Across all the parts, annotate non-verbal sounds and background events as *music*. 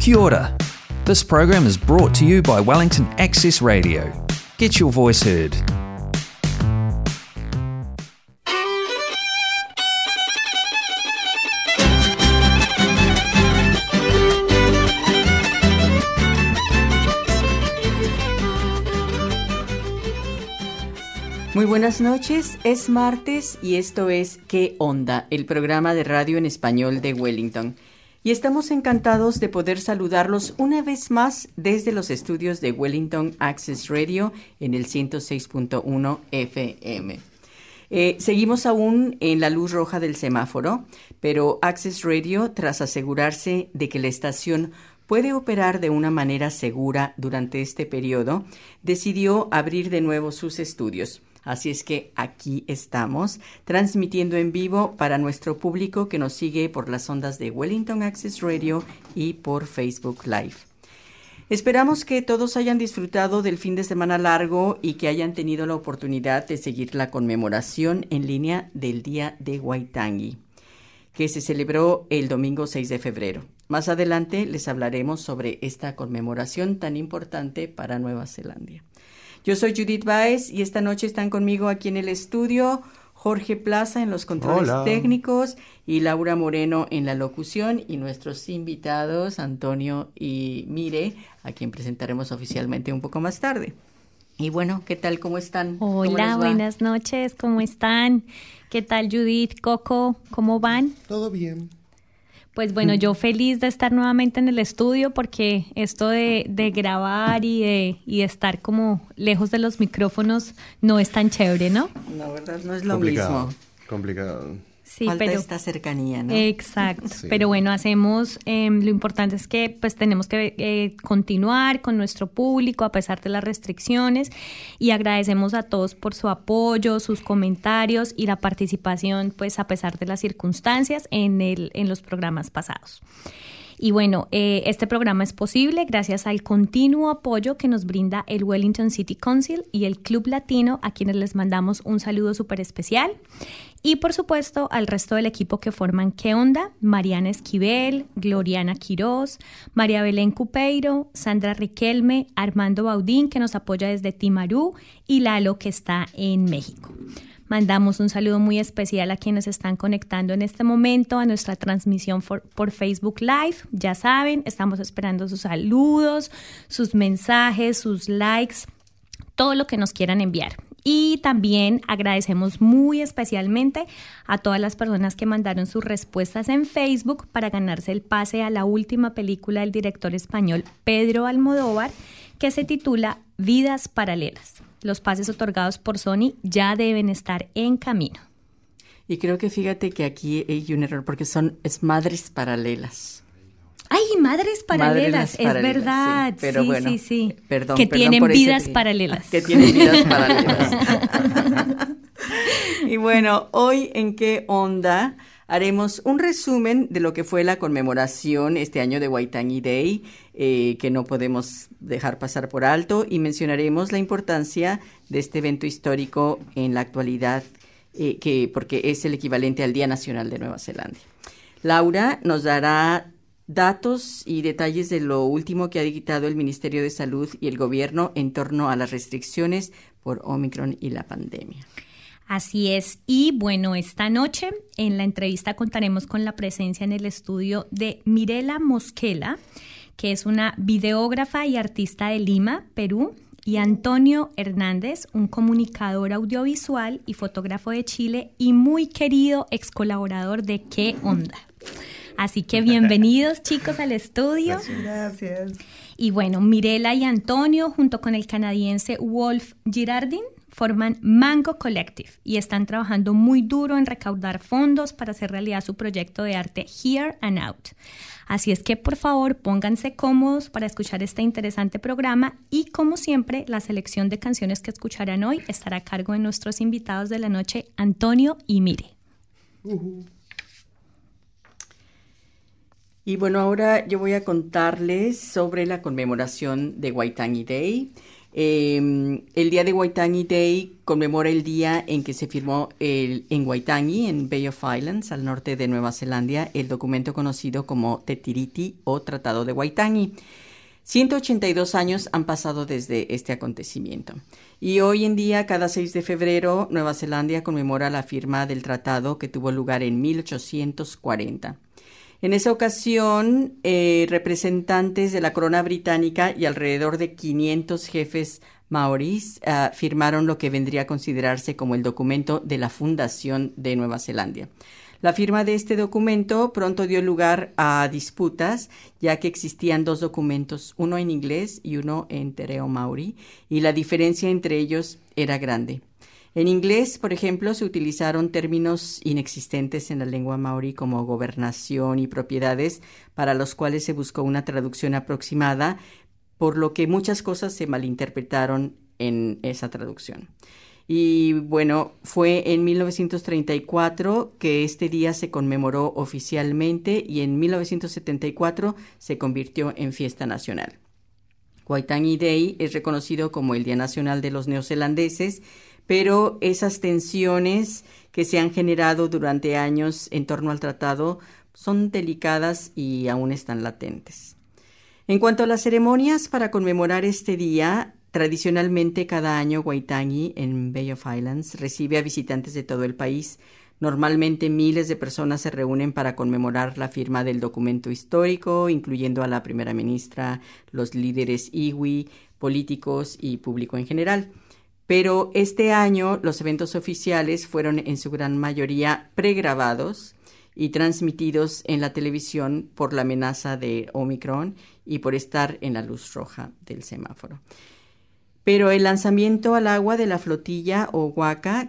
Kia ora. This program is brought to you by Wellington Access Radio. Get your voice heard. Muy buenas noches, es martes y esto es ¿Qué onda? El programa de radio en español de Wellington. Y estamos encantados de poder saludarlos una vez más desde los estudios de Wellington Access Radio en el 106.1 FM. Eh, seguimos aún en la luz roja del semáforo, pero Access Radio, tras asegurarse de que la estación puede operar de una manera segura durante este periodo, decidió abrir de nuevo sus estudios. Así es que aquí estamos, transmitiendo en vivo para nuestro público que nos sigue por las ondas de Wellington Access Radio y por Facebook Live. Esperamos que todos hayan disfrutado del fin de semana largo y que hayan tenido la oportunidad de seguir la conmemoración en línea del Día de Waitangi, que se celebró el domingo 6 de febrero. Más adelante les hablaremos sobre esta conmemoración tan importante para Nueva Zelanda. Yo soy Judith Baez y esta noche están conmigo aquí en el estudio Jorge Plaza en los controles técnicos y Laura Moreno en la locución y nuestros invitados Antonio y Mire, a quien presentaremos oficialmente un poco más tarde. Y bueno, ¿qué tal? ¿Cómo están? Hola, buenas noches, ¿cómo están? ¿Qué tal Judith, Coco? ¿Cómo van? Todo bien. Pues bueno, yo feliz de estar nuevamente en el estudio porque esto de, grabar y de, y estar como lejos de los micrófonos no es tan chévere, ¿no? No, ¿verdad? No es lo mismo. Complicado. Sí, Falta pero, esta cercanía, ¿no? Exacto. Pero bueno, hacemos, em, lo importante es que pues tenemos que eh, continuar con nuestro público a pesar de las restricciones y agradecemos a todos por su apoyo, sus comentarios y la participación pues a pesar de las circunstancias en, el, en los programas pasados. Y bueno, eh, este programa es posible gracias al continuo apoyo que nos brinda el Wellington City Council y el Club Latino, a quienes les mandamos un saludo súper especial. Y por supuesto al resto del equipo que forman ¿Qué onda? Mariana Esquivel, Gloriana Quiroz, María Belén Cupeiro, Sandra Riquelme, Armando Baudín que nos apoya desde Timarú y Lalo que está en México. Mandamos un saludo muy especial a quienes están conectando en este momento a nuestra transmisión por, Facebook Live. Ya saben, estamos esperando sus saludos, sus mensajes, sus likes, todo lo que nos quieran enviar. Y también agradecemos muy especialmente a todas las personas que mandaron sus respuestas en Facebook para ganarse el pase a la última película del director español Pedro Almodóvar, que se titula Vidas Paralelas los pases otorgados por Sony ya deben estar en camino. Y creo que fíjate que aquí hay un error porque son es madres paralelas. Ay, madres paralelas, es verdad. Sí, pero bueno, sí, sí. Perdón, que tienen vidas paralelas. Que tienen vidas paralelas. *laughs* y bueno, hoy en qué onda haremos un resumen de lo que fue la conmemoración este año de Waitangi Day, eh, que no podemos dejar pasar por alto, y mencionaremos la importancia de este evento histórico en la actualidad, eh, que, porque es el equivalente al Día Nacional de Nueva Zelanda. Laura nos dará datos y detalles de lo último que ha dictado el Ministerio de Salud y el Gobierno en torno a las restricciones por Omicron y la pandemia. Así es. Y bueno, esta noche en la entrevista contaremos con la presencia en el estudio de Mirela Mosquela, que es una videógrafa y artista de Lima, Perú, y Antonio Hernández, un comunicador audiovisual y fotógrafo de Chile y muy querido ex colaborador de ¿Qué onda? Así que bienvenidos chicos al estudio. Gracias. Y bueno, Mirela y Antonio, junto con el canadiense Wolf Girardin, forman Mango Collective y están trabajando muy duro en recaudar fondos para hacer realidad su proyecto de arte Here and Out. Así es que por favor pónganse cómodos para escuchar este interesante programa y como siempre la selección de canciones que escucharán hoy estará a cargo de nuestros invitados de la noche Antonio y Mire. Y bueno, ahora yo voy a contarles sobre la conmemoración de Waitangi Day. Eh, el día de Waitangi Day conmemora el día en que se firmó el, en Waitangi, en Bay of Islands, al norte de Nueva Zelanda, el documento conocido como Te Tiriti o Tratado de Waitangi. 182 años han pasado desde este acontecimiento. Y hoy en día, cada 6 de febrero, Nueva Zelanda conmemora la firma del tratado que tuvo lugar en 1840. En esa ocasión, eh, representantes de la corona británica y alrededor de 500 jefes maoríes uh, firmaron lo que vendría a considerarse como el documento de la fundación de Nueva Zelanda. La firma de este documento pronto dio lugar a disputas, ya que existían dos documentos, uno en inglés y uno en tereo maori, y la diferencia entre ellos era grande. En inglés, por ejemplo, se utilizaron términos inexistentes en la lengua maori como gobernación y propiedades, para los cuales se buscó una traducción aproximada, por lo que muchas cosas se malinterpretaron en esa traducción. Y bueno, fue en 1934 que este día se conmemoró oficialmente y en 1974 se convirtió en fiesta nacional. Waitangi Day es reconocido como el Día Nacional de los Neozelandeses, pero esas tensiones que se han generado durante años en torno al tratado son delicadas y aún están latentes. En cuanto a las ceremonias para conmemorar este día, Tradicionalmente, cada año Waitangi en Bay of Islands recibe a visitantes de todo el país. Normalmente miles de personas se reúnen para conmemorar la firma del documento histórico, incluyendo a la primera ministra, los líderes iwi, políticos y público en general. Pero este año los eventos oficiales fueron en su gran mayoría pregrabados y transmitidos en la televisión por la amenaza de Omicron y por estar en la luz roja del semáforo. Pero el lanzamiento al agua de la flotilla o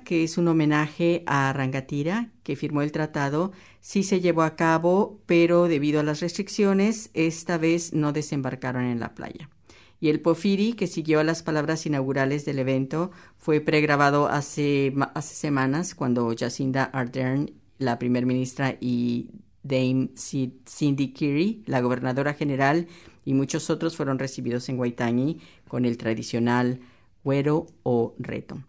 que es un homenaje a Rangatira, que firmó el tratado, sí se llevó a cabo, pero debido a las restricciones, esta vez no desembarcaron en la playa. Y el Pofiri, que siguió a las palabras inaugurales del evento, fue pregrabado hace, hace semanas cuando Jacinda Ardern, la primer ministra, y Dame Cindy Kiri, la gobernadora general, y muchos otros fueron recibidos en Waitangi con el tradicional güero o reto.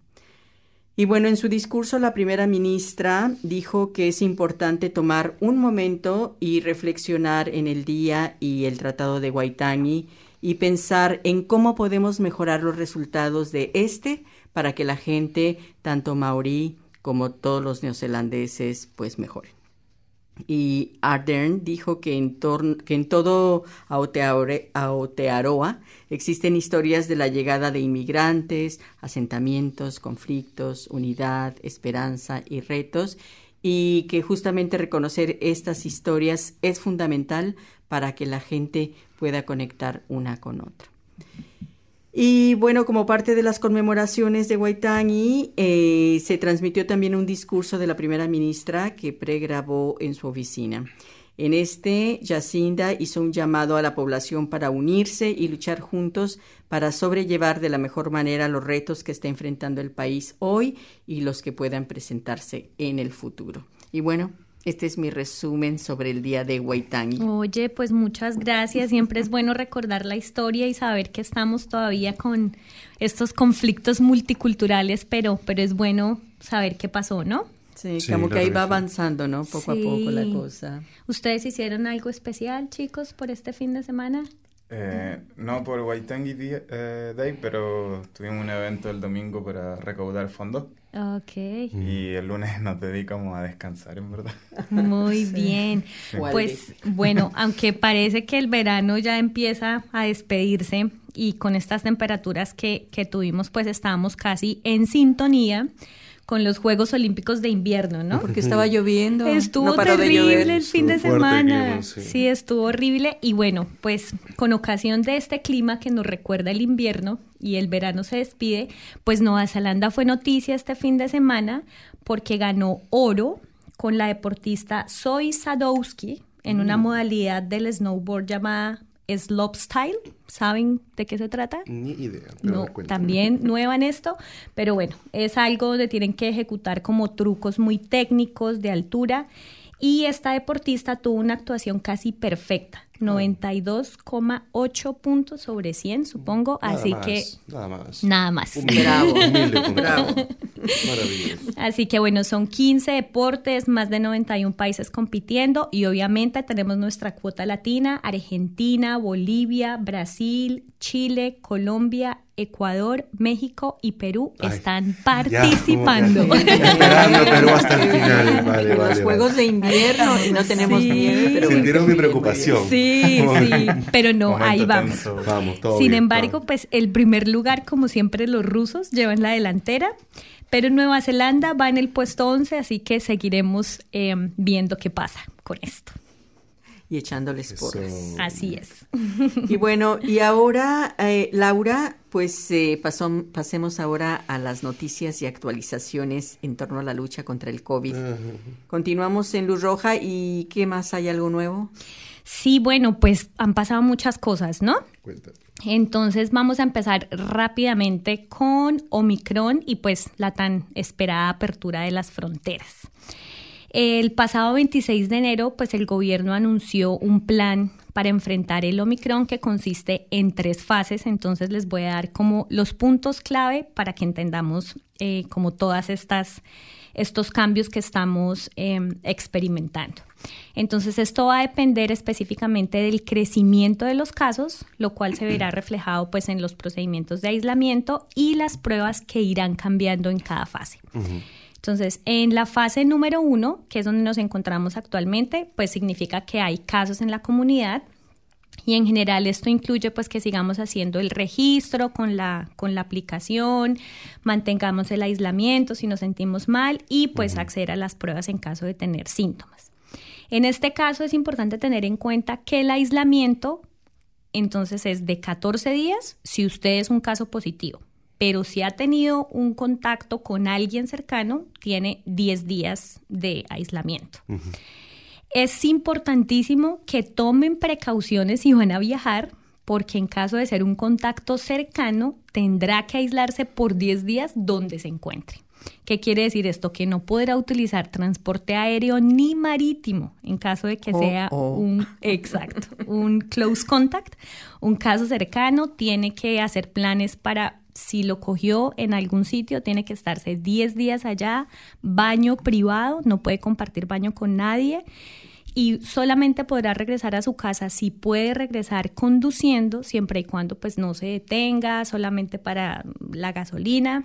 Y bueno, en su discurso la primera ministra dijo que es importante tomar un momento y reflexionar en el día y el tratado de Waitangi y pensar en cómo podemos mejorar los resultados de este para que la gente, tanto maorí como todos los neozelandeses, pues mejoren. Y Ardern dijo que en, que en todo Aotearoa existen historias de la llegada de inmigrantes, asentamientos, conflictos, unidad, esperanza y retos, y que justamente reconocer estas historias es fundamental para que la gente pueda conectar una con otra. Y bueno, como parte de las conmemoraciones de Waitangi, eh, se transmitió también un discurso de la primera ministra que pregrabó en su oficina. En este, Jacinda hizo un llamado a la población para unirse y luchar juntos para sobrellevar de la mejor manera los retos que está enfrentando el país hoy y los que puedan presentarse en el futuro. Y bueno, este es mi resumen sobre el día de Waitangi. Oye, pues muchas gracias. Siempre es bueno recordar la historia y saber que estamos todavía con estos conflictos multiculturales, pero, pero es bueno saber qué pasó, ¿no? Sí, como que ahí va avanzando, ¿no? Poco a poco la cosa. ¿Ustedes hicieron algo especial, chicos, por este fin de semana? Eh, no por Waitangi eh, Day, pero tuvimos un evento el domingo para recaudar fondos. Ok. Y el lunes nos dedicamos a descansar, en verdad. Muy *laughs* bien. Pues bueno, aunque parece que el verano ya empieza a despedirse y con estas temperaturas que, que tuvimos, pues estábamos casi en sintonía con los Juegos Olímpicos de invierno, ¿no? Porque estaba lloviendo. Estuvo terrible el fin de semana. sí. estuvo horrible. Y bueno, pues con ocasión de este clima que nos recuerda el invierno y el verano se despide, pues Nueva Zelanda fue noticia este fin de semana porque ganó oro con la deportista Zoe Sadowski en una mm. modalidad del snowboard llamada Slopestyle. ¿Saben de qué se trata? Ni idea. No, también *laughs* nueva en esto, pero bueno, es algo donde tienen que ejecutar como trucos muy técnicos de altura Y esta deportista tuvo una actuación casi perfecta, 92,8 puntos sobre 100, supongo. Nada así más, que Nada más. nada más. Humilde, Bravo. humilde Bravo. Maravilloso. Así que bueno, son 15 deportes, más de 91 países compitiendo y obviamente tenemos nuestra cuota latina, Argentina, Bolivia, Brasil, Chile, Colombia, Ecuador, México y Perú Ay, están ya, participando. que *laughs* Esperando Perú hasta el final. Vale, vale. los Juegos vale. de invierno y no tenemos Sí. nieve, pero Sintieron mi preocupación. Sí, *laughs* sí, pero no, Momento ahí vamos. tenso. Vamos, todo Sin bien, embargo, todo. pues el primer lugar, como siempre, los rusos llevan la delantera, pero Nueva Zelanda va en el puesto 11, así que seguiremos eh, viendo qué pasa con esto. Y echándoles Eso. porras. Así es. Y bueno, y ahora, eh, Laura, pues eh, pasó- pasemos ahora a las noticias y actualizaciones en torno a la lucha contra el COVID. Continuamos en Luz Roja y ¿qué más hay algo nuevo? Sí, bueno, pues han pasado muchas cosas, ¿no? Entonces vamos a empezar rápidamente con Omicron y pues la tan esperada apertura de las fronteras. El pasado 26 de enero, pues el gobierno anunció un plan para enfrentar el Omicron que consiste en tres fases. Entonces les voy a dar como los puntos clave para que entendamos eh, como todas estas estos cambios que estamos eh, experimentando. Entonces, esto va a depender específicamente del crecimiento de los casos, lo cual se verá reflejado pues en los procedimientos de aislamiento y las pruebas que irán cambiando en cada fase. Entonces, en la fase número uno, que es donde nos encontramos actualmente, pues significa que hay casos en la comunidad y en general esto incluye pues que sigamos haciendo el registro con la, con la aplicación, mantengamos el aislamiento si nos sentimos mal y pues acceder a las pruebas en caso de tener síntomas. En este caso es importante tener en cuenta que el aislamiento entonces es de 14 días si usted es un caso positivo, pero si ha tenido un contacto con alguien cercano, tiene 10 días de aislamiento. Es importantísimo que tomen precauciones si van a viajar, porque en caso de ser un contacto cercano, tendrá que aislarse por 10 días donde se encuentre. ¿Qué quiere decir esto? Que no podrá utilizar transporte aéreo ni marítimo en caso de que Oh, sea oh. un exacto, un close contact, un caso cercano, tiene que hacer planes para si lo cogió en algún sitio, tiene que estarse 10 días allá, baño privado, no puede compartir baño con nadie y solamente podrá regresar a su casa si puede regresar conduciendo, siempre y cuando pues no se detenga, solamente para la gasolina.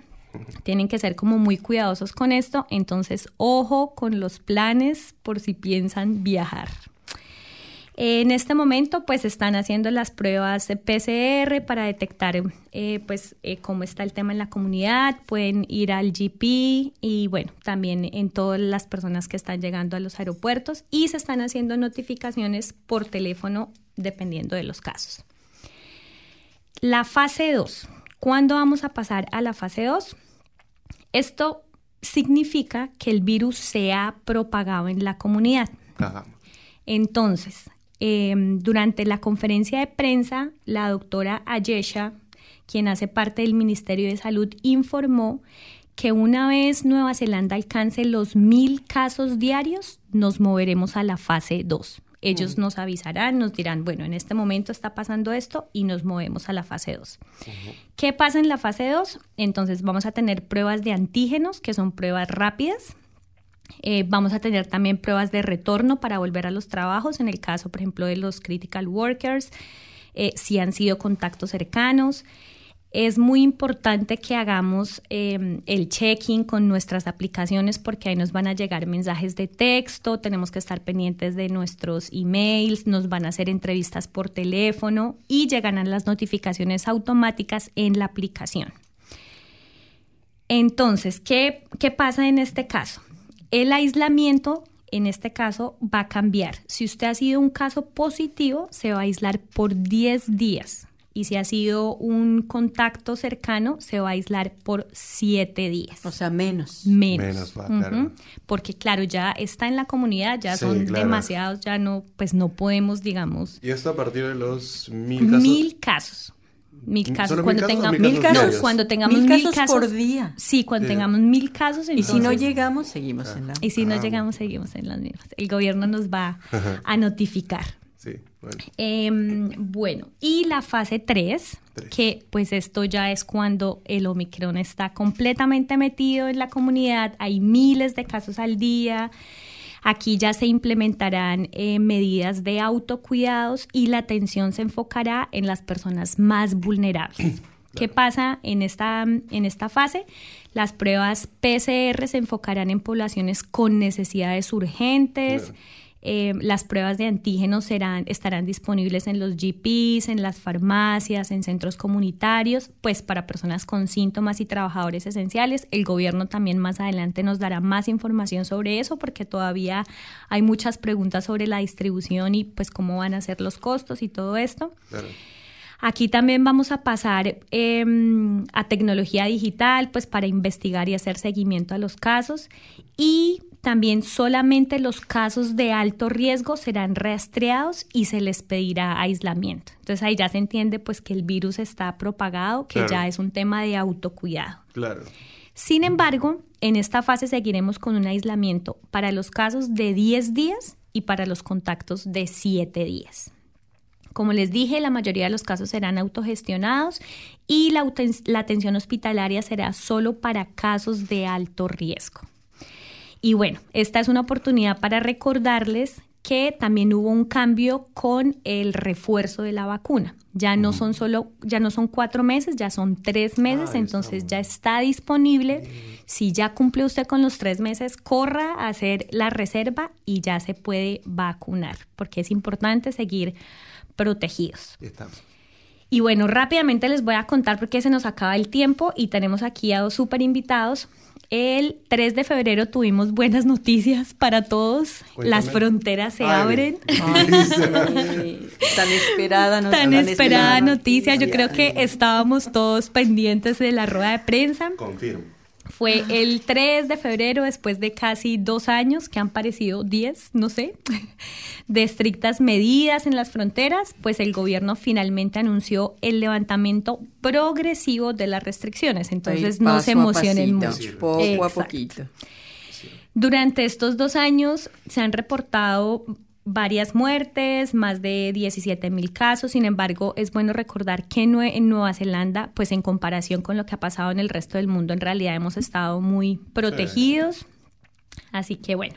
Tienen que ser como muy cuidadosos con esto, entonces ojo con los planes por si piensan viajar. En este momento, pues están haciendo las pruebas de PCR para detectar, eh, pues, eh, cómo está el tema en la comunidad. Pueden ir al GP y, bueno, también en todas las personas que están llegando a los aeropuertos y se están haciendo notificaciones por teléfono dependiendo de los casos. La fase 2. ¿Cuándo vamos a pasar a la fase 2? Esto significa que el virus se ha propagado en la comunidad. Ajá. Entonces, eh, durante la conferencia de prensa, la doctora Ayesha, quien hace parte del Ministerio de Salud, informó que una vez Nueva Zelanda alcance los mil casos diarios, nos moveremos a la fase 2. Ellos nos avisarán, nos dirán, bueno, en este momento está pasando esto y nos movemos a la fase 2. ¿Qué pasa en la fase 2? Entonces vamos a tener pruebas de antígenos, que son pruebas rápidas, eh, vamos a tener también pruebas de retorno para volver a los trabajos, en el caso, por ejemplo, de los critical workers, eh, si han sido contactos cercanos. Es muy importante que hagamos eh, el check-in con nuestras aplicaciones porque ahí nos van a llegar mensajes de texto, tenemos que estar pendientes de nuestros emails, nos van a hacer entrevistas por teléfono y llegarán las notificaciones automáticas en la aplicación. Entonces, ¿qué, qué pasa en este caso? El aislamiento, en este caso, va a cambiar. Si usted ha sido un caso positivo, se va a aislar por 10 días. Y si ha sido un contacto cercano, se va a aislar por 7 días. O sea, menos. menos. Menos va, claro. Ujú. Porque claro, ya está en la comunidad, ya Sí, son claro. demasiados, ya no, pues no podemos, digamos, Y esto a partir de los mil casos. mil casos. Mil casos. ¿Solo Cuando, mil casos mil casos cuando tengamos Mil mil, casos por día. Sí, cuando Sí. tengamos mil casos, Y si no llegamos, seguimos en la... y si no Ah, llegamos, seguimos en las mismas. El gobierno nos va a notificar. Bueno. Em, bueno, y la fase 3, Tres. que pues esto ya es cuando el Omicron está completamente metido en la comunidad, hay miles de casos al día. Aquí ya se implementarán eh, medidas de autocuidados y la atención se enfocará en las personas más vulnerables. *clears throat* ¿Qué pasa en esta, en esta fase? Las pruebas PCR se enfocarán en poblaciones con necesidades urgentes. Claro. Eh, las pruebas de antígenos serán, estarán disponibles en los GPs, en las farmacias, en centros comunitarios, pues para personas con síntomas y trabajadores esenciales. El gobierno también más adelante nos dará más información sobre eso porque todavía hay muchas preguntas sobre la distribución y pues cómo van a ser los costos y todo esto. Claro. Aquí también vamos a pasar eh, a tecnología digital, pues para investigar y hacer seguimiento a los casos. Y también solamente los casos de alto riesgo serán rastreados y se les pedirá aislamiento. Entonces ahí ya se entiende pues que el virus está propagado, que Claro. ya es un tema de autocuidado. Claro. Sin embargo, en esta fase seguiremos con un aislamiento para los casos de 10 días y para los contactos de 7 días. Como les dije, la mayoría de los casos serán autogestionados y la atención hospitalaria será solo para casos de alto riesgo. Y bueno, esta es una oportunidad para recordarles que también hubo un cambio con el refuerzo de la vacuna. Ya no son solo, ya no son cuatro meses, ya son tres meses, Ah, entonces está ya está disponible. Si ya cumple usted con los tres meses, corra a hacer la reserva y ya se puede vacunar, porque es importante seguir protegidos. Estamos. Y bueno, rápidamente les voy a contar porque se nos acaba el tiempo y tenemos aquí a dos super invitados. El 3 de febrero tuvimos buenas noticias para todos. Cuéntame. Las fronteras se Ay, abren. Ay, sí, *laughs* tan esperada, no- Tan esperada noticia. Yo creo que estábamos todos pendientes de la rueda de prensa. Confirmo. Fue el 3 de febrero, después de casi dos años, que han parecido 10, no sé, *laughs* de estrictas medidas en las fronteras, pues el gobierno finalmente anunció el levantamiento progresivo de las restricciones. Entonces Ahí, no se emocionen pasito, mucho. Poco a poquito. Durante estos dos años se han reportado varias muertes, más de 17 mil casos. Sin embargo, es bueno recordar que en Nueva Zelanda, pues en comparación con lo que ha pasado en el resto del mundo, en realidad hemos estado muy protegidos. Así que bueno,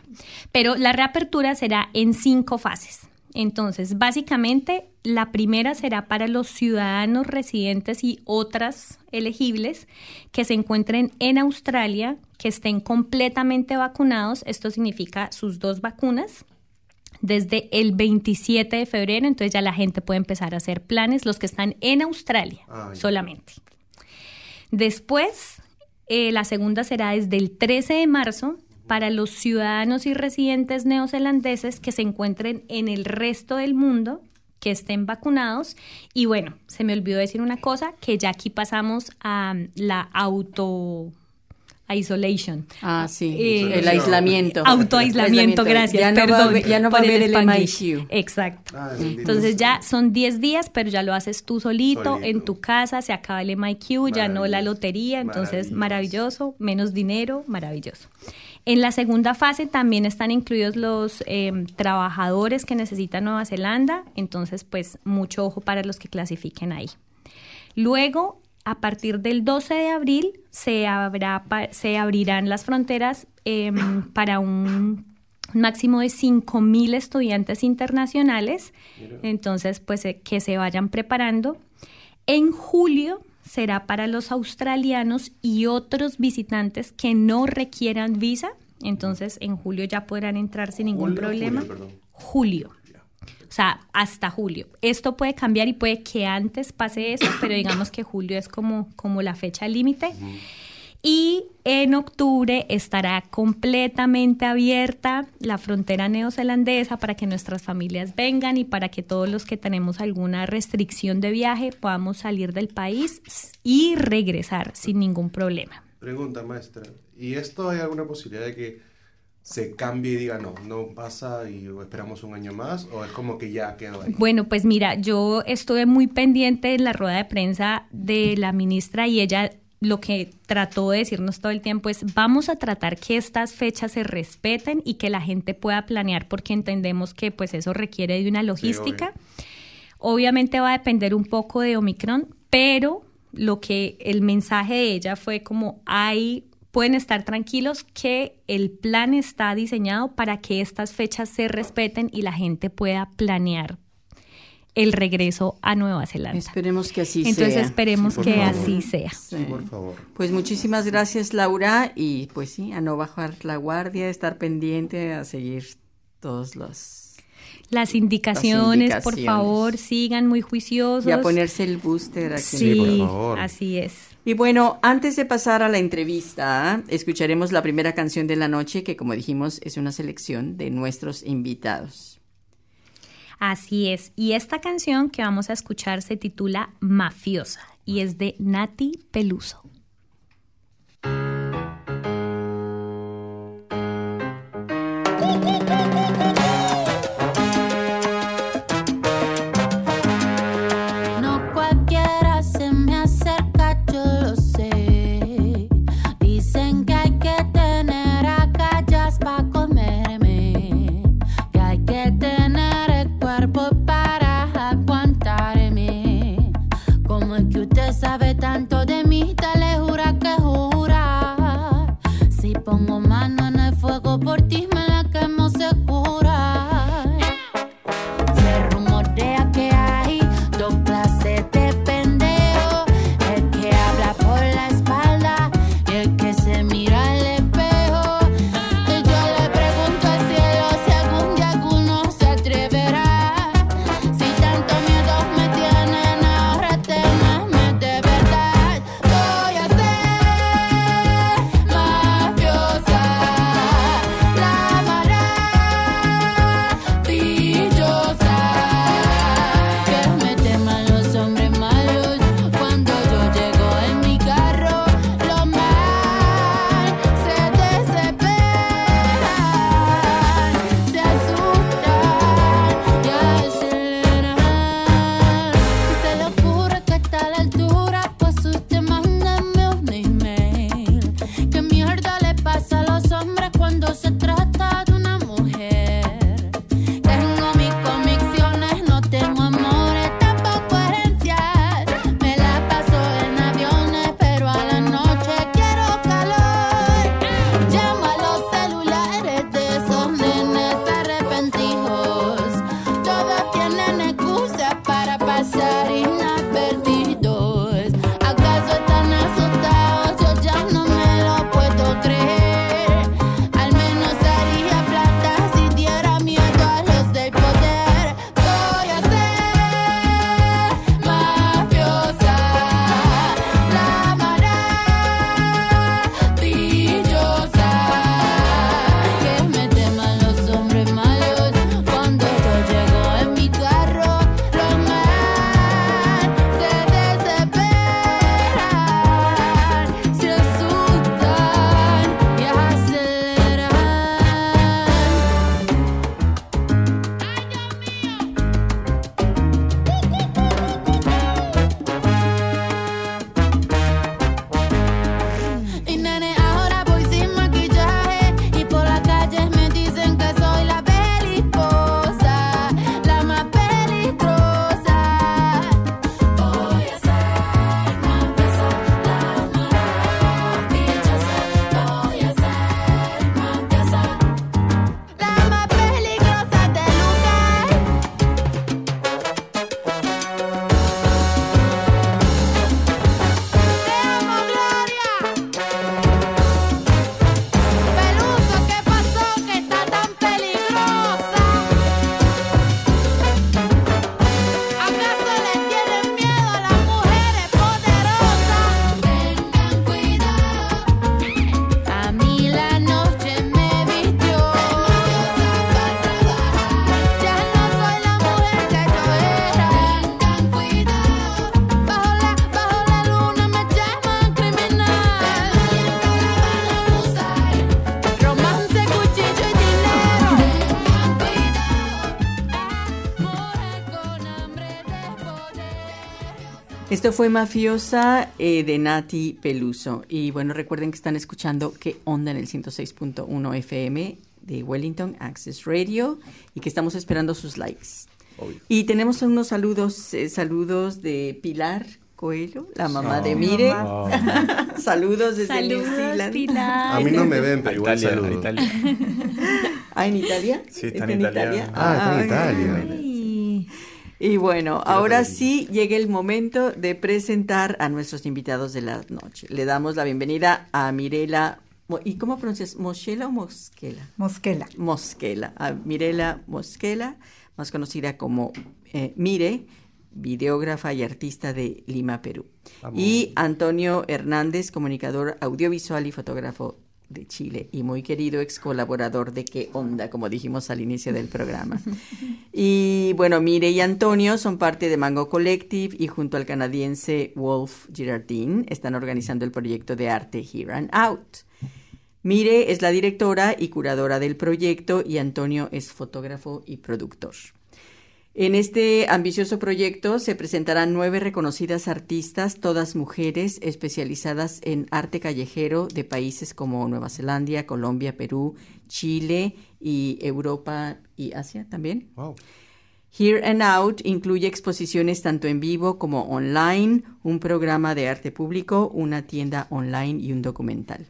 pero la reapertura será en cinco fases. Entonces, básicamente, la primera será para los ciudadanos residentes y otras elegibles que se encuentren en Australia, que estén completamente vacunados. Esto significa sus dos vacunas desde el 27 de febrero. Entonces ya la gente puede empezar a hacer planes, los que están en Australia Ah, solamente. Después, eh, la segunda será desde el 13 de marzo para los ciudadanos y residentes neozelandeses que se encuentren en el resto del mundo, que estén vacunados. Y bueno, se me olvidó decir una cosa, que ya aquí pasamos a la auto isolation. Ah, sí, Eh, el aislamiento. Autoaislamiento, gracias. Ya no va a perdón haber- ya no va a por haber el Spanglish. MIQ. Exacto. Ah, Entonces ya son 10 días, pero ya lo haces tú solito, Solito. en tu casa, se acaba el MIQ, ya no la lotería, entonces Maravilloso. maravilloso, menos dinero, maravilloso. En la segunda fase también están incluidos los eh, trabajadores que necesita Nueva Zelanda, entonces pues mucho ojo para los que clasifiquen ahí. Luego, a partir del 12 de abril, se, habrá, se abrirán las fronteras em, *laughs* para un máximo de 5.000 estudiantes internacionales. Entonces, pues eh, que se vayan preparando. En julio será para los australianos y otros visitantes que no requieran visa. Entonces, en julio ya podrán entrar sin ningún Julio problema. julio. O sea, hasta julio. Esto puede cambiar y puede que antes pase eso, pero digamos que julio es como, como la fecha límite. Y en octubre estará completamente abierta la frontera neozelandesa para que nuestras familias vengan y para que todos los que tenemos alguna restricción de viaje podamos salir del país y regresar sin ningún problema. Pregunta, maestra. ¿Y esto hay alguna posibilidad de que se cambie y diga no, no pasa y esperamos un año más o es como que ya quedó ahí? Bueno, pues mira, yo estuve muy pendiente en la rueda de prensa de la ministra y ella lo que trató de decirnos todo el tiempo es vamos a tratar que estas fechas se respeten y que la gente pueda planear porque entendemos que pues eso requiere de una logística. Obviamente va a depender un poco de Omicron, pero lo que el mensaje de ella fue como hay pueden estar tranquilos que el plan está diseñado para que estas fechas se respeten y la gente pueda planear el regreso a Nueva Zelanda. Esperemos que así sea. Entonces esperemos que así sea. por favor. Pues muchísimas gracias Laura y pues sí, a no bajar la guardia, estar pendiente, a seguir todos los las indicaciones, por favor, sigan muy juiciosos. Y a ponerse el booster aquí. Sí, por favor. así es. Y bueno, antes de pasar a la entrevista, escucharemos la primera canción de la noche, que como dijimos es una selección de nuestros invitados. Así es, y esta canción que vamos a escuchar se titula Mafiosa y es de Nati Peluso. Esto fue Mafiosa eh, de Nati Peluso. Y bueno, recuerden que están escuchando qué onda en el 106.1 FM de Wellington Access Radio y que estamos esperando sus likes. Y tenemos unos saludos, eh, saludos de Pilar Coelho, la mamá de Mire. *laughs* saludos desde Saludos, New Zealand. Pilar. A mí no me ven, pero igual Italia, saludo. Italia. *laughs* Ah, en Italia. Sí, está en Italia. Ah, está en Ay, Italia. Ay. Y bueno, ahora sí llega el momento de presentar a nuestros invitados de la noche. Le damos la bienvenida a Mirela. ¿Y cómo pronuncias? ¿Moschela o Mosquela? Mosquela. Mosquela. A Mirela Mosquela, más conocida como eh, Mire, videógrafa y artista de Lima, Perú. Vamos. Y Antonio Hernández, comunicador audiovisual y fotógrafo de Chile y muy querido ex colaborador de ¿Qué onda? Como dijimos al inicio del programa. *laughs* Y bueno, Mire y Antonio son parte de Mango Collective y junto al canadiense Wolf Girardin están organizando el proyecto de arte Here and Out. Mire es la directora y curadora del proyecto y Antonio es fotógrafo y productor. En este ambicioso proyecto se presentarán nueve reconocidas artistas, todas mujeres, especializadas en arte callejero de países como Nueva Zelanda, Colombia, Perú, Chile y Europa y Asia también. Wow. Here and Out incluye exposiciones tanto en vivo como online, un programa de arte público, una tienda online y un documental.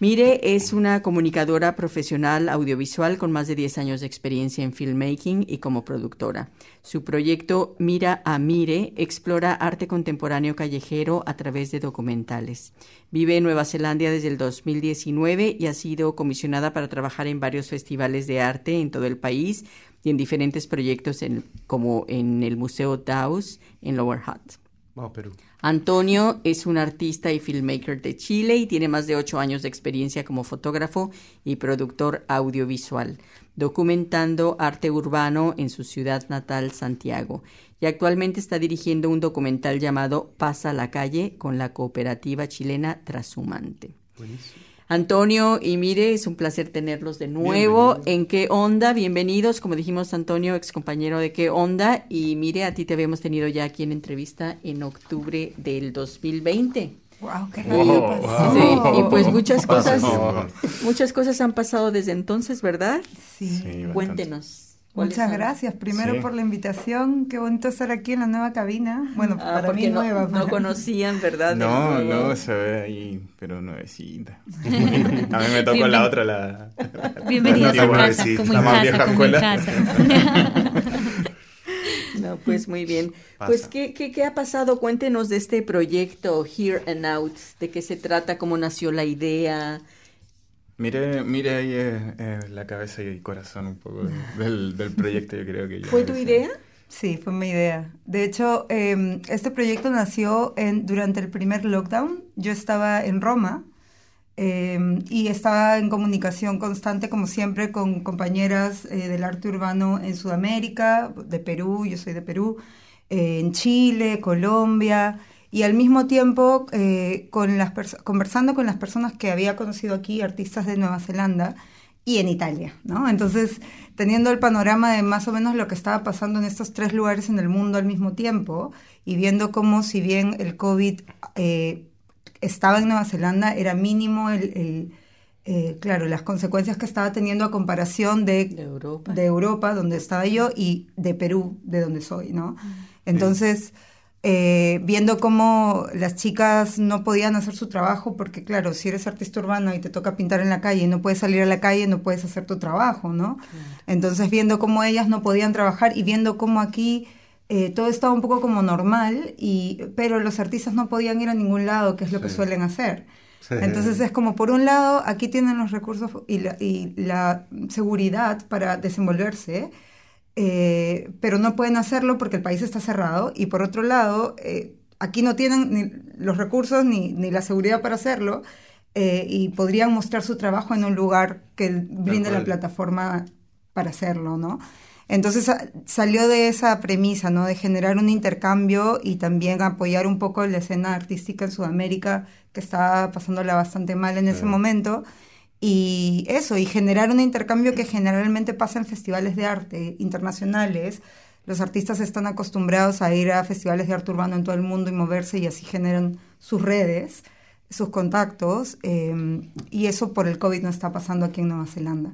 Mire es una comunicadora profesional audiovisual con más de 10 años de experiencia en filmmaking y como productora. Su proyecto Mira a Mire explora arte contemporáneo callejero a través de documentales. Vive en Nueva Zelanda desde el 2019 y ha sido comisionada para trabajar en varios festivales de arte en todo el país y en diferentes proyectos como en el Museo Daus en Lower Hutt. Wow, Perú. Antonio es un artista y filmmaker de Chile y tiene más de ocho años de experiencia como fotógrafo y productor audiovisual, documentando arte urbano en su ciudad natal, Santiago. Y actualmente está dirigiendo un documental llamado Pasa la calle con la cooperativa chilena Trashumante. Buenísimo. Antonio y Mire, es un placer tenerlos de nuevo. ¿En qué onda? Bienvenidos. Como dijimos, Antonio, ex compañero de qué onda. Y Mire, a ti te habíamos tenido ya aquí en entrevista en octubre del 2020. Wow, qué Wow. Sí, y pues muchas cosas, muchas cosas han pasado desde entonces, ¿verdad? Sí. Sí, bastante. Cuéntenos. ¿Cuáles Muchas son? gracias primero Sí. por la invitación. Qué bonito estar aquí en la nueva cabina. Bueno, Ah, para porque mí no, nueva. no conocían, ¿verdad? No, no, se ve ahí, pero nuevecita. *laughs* A mí me tocó la otra, la... Bienvenidos la a casa, sí, como la en más casa, vieja como en escuela. casa. *laughs* No, pues muy bien. Pasa. Pues, ¿qué, qué, qué ha pasado? Cuéntenos de este proyecto Here and Out. ¿De qué se trata? ¿Cómo nació la idea? Mire, mire ahí eh, eh, la cabeza y el corazón un poco del, *laughs* del proyecto, yo creo que yo ¿Fue tu idea? Sí, fue mi idea. De hecho, eh, este proyecto nació en, durante el primer lockdown. Yo estaba en Roma eh, y estaba en comunicación constante, como siempre, con compañeras eh, del arte urbano en Sudamérica, de Perú, yo soy de Perú, en Chile, Colombia, y al mismo tiempo eh, con las conversando con las personas que había conocido aquí, artistas de Nueva Zelanda y en Italia, ¿no? Entonces, teniendo el panorama de más o menos lo que estaba pasando en estos tres lugares en el mundo al mismo tiempo y viendo cómo si bien el COVID eh, estaba en Nueva Zelanda, era mínimo el, el, eh, claro, las consecuencias que estaba teniendo a comparación de, De Europa. de Europa, donde estaba yo, y de Perú, de donde soy, ¿no? Entonces, eh, viendo cómo las chicas no podían hacer su trabajo, porque claro, si eres artista urbano y te toca pintar en la calle y no puedes salir a la calle, no puedes hacer tu trabajo, ¿no? Entonces, viendo cómo ellas no podían trabajar y viendo cómo aquí eh, todo estaba un poco como normal, y, pero los artistas no podían ir a ningún lado, que es lo que suelen hacer. Entonces es como, por un lado, aquí tienen los recursos y la, y la seguridad para desenvolverse, eh, pero no pueden hacerlo porque el país está cerrado. Y por otro lado, eh, aquí no tienen ni los recursos ni, ni la seguridad para hacerlo eh, y podrían mostrar su trabajo en un lugar que brinde la plataforma para hacerlo, ¿no? Entonces sa- salió de esa premisa, ¿no? De generar un intercambio y también apoyar un poco la escena artística en Sudamérica, que estaba pasándola bastante mal en ese momento. Y eso, y generar un intercambio que generalmente pasa en festivales de arte internacionales, los artistas están acostumbrados a ir a festivales de arte urbano en todo el mundo y moverse y así generan sus redes, sus contactos, eh, y eso por el COVID no está pasando aquí en Nueva Zelanda.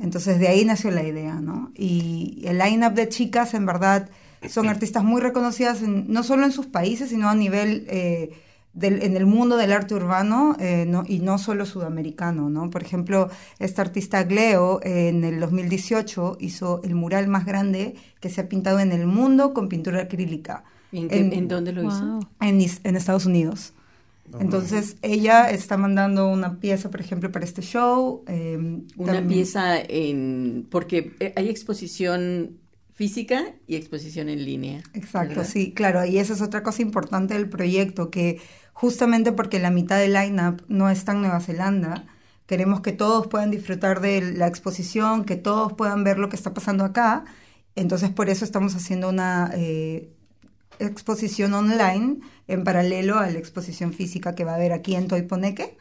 Entonces de ahí nació la idea, ¿no? Y el line-up de chicas, en verdad, son *clears throat* artistas muy reconocidas, en- no solo en sus países, sino a nivel eh, del- en el mundo del arte urbano eh, no- y no solo sudamericano, ¿no? Por ejemplo, esta artista Gleo eh, en el 2018 hizo el mural más grande que se ha pintado en el mundo con pintura acrílica ¿En, qué- En- en dónde lo hizo? Wow. en, is- en Estados Unidos. Entonces, ella está mandando una pieza, por ejemplo, para este show. eh, Una también- pieza en... porque eh, hay exposición física y exposición en línea. Exacto, ¿verdad? sí, claro, y esa es otra cosa importante del proyecto, que justamente porque la mitad del line-up no está en Nueva Zelanda, queremos que todos puedan disfrutar de la exposición, que todos puedan ver lo que está pasando acá, entonces por eso estamos haciendo una eh, exposición online en paralelo a la exposición física que va a haber aquí en Toiponeque,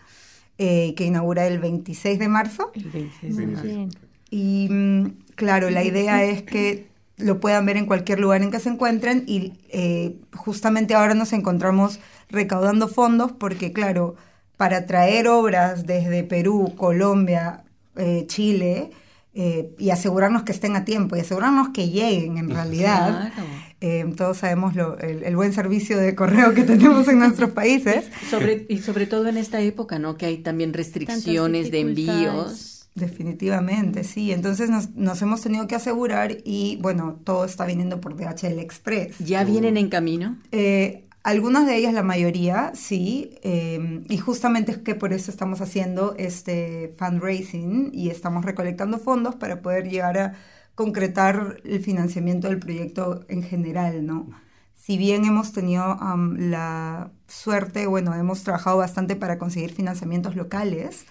eh, que inaugura el 26 de marzo. El 26 Muy de marzo. Y mm, claro, la idea es que lo puedan ver en cualquier lugar en que se encuentren y eh, justamente ahora nos encontramos recaudando fondos porque claro, para traer obras desde Perú, Colombia, eh, Chile eh, y asegurarnos que estén a tiempo y asegurarnos que lleguen en realidad. Claro. eh, todos sabemos lo- el, el buen servicio de correo que tenemos en nuestros *laughs* países. Sobre, y sobre todo en esta época, ¿no? Que hay también restricciones de envíos. Definitivamente, sí. Entonces nos, nos hemos tenido que asegurar y bueno, todo está viniendo por DHL Express. ¿Ya vienen en camino? Eh, algunas de ellas, la mayoría, sí. eh, y justamente es que por eso estamos haciendo este fundraising y estamos recolectando fondos para poder llegar a concretar el financiamiento del proyecto en general, ¿no? Si bien hemos tenido la suerte, bueno, hemos trabajado bastante para conseguir financiamientos locales,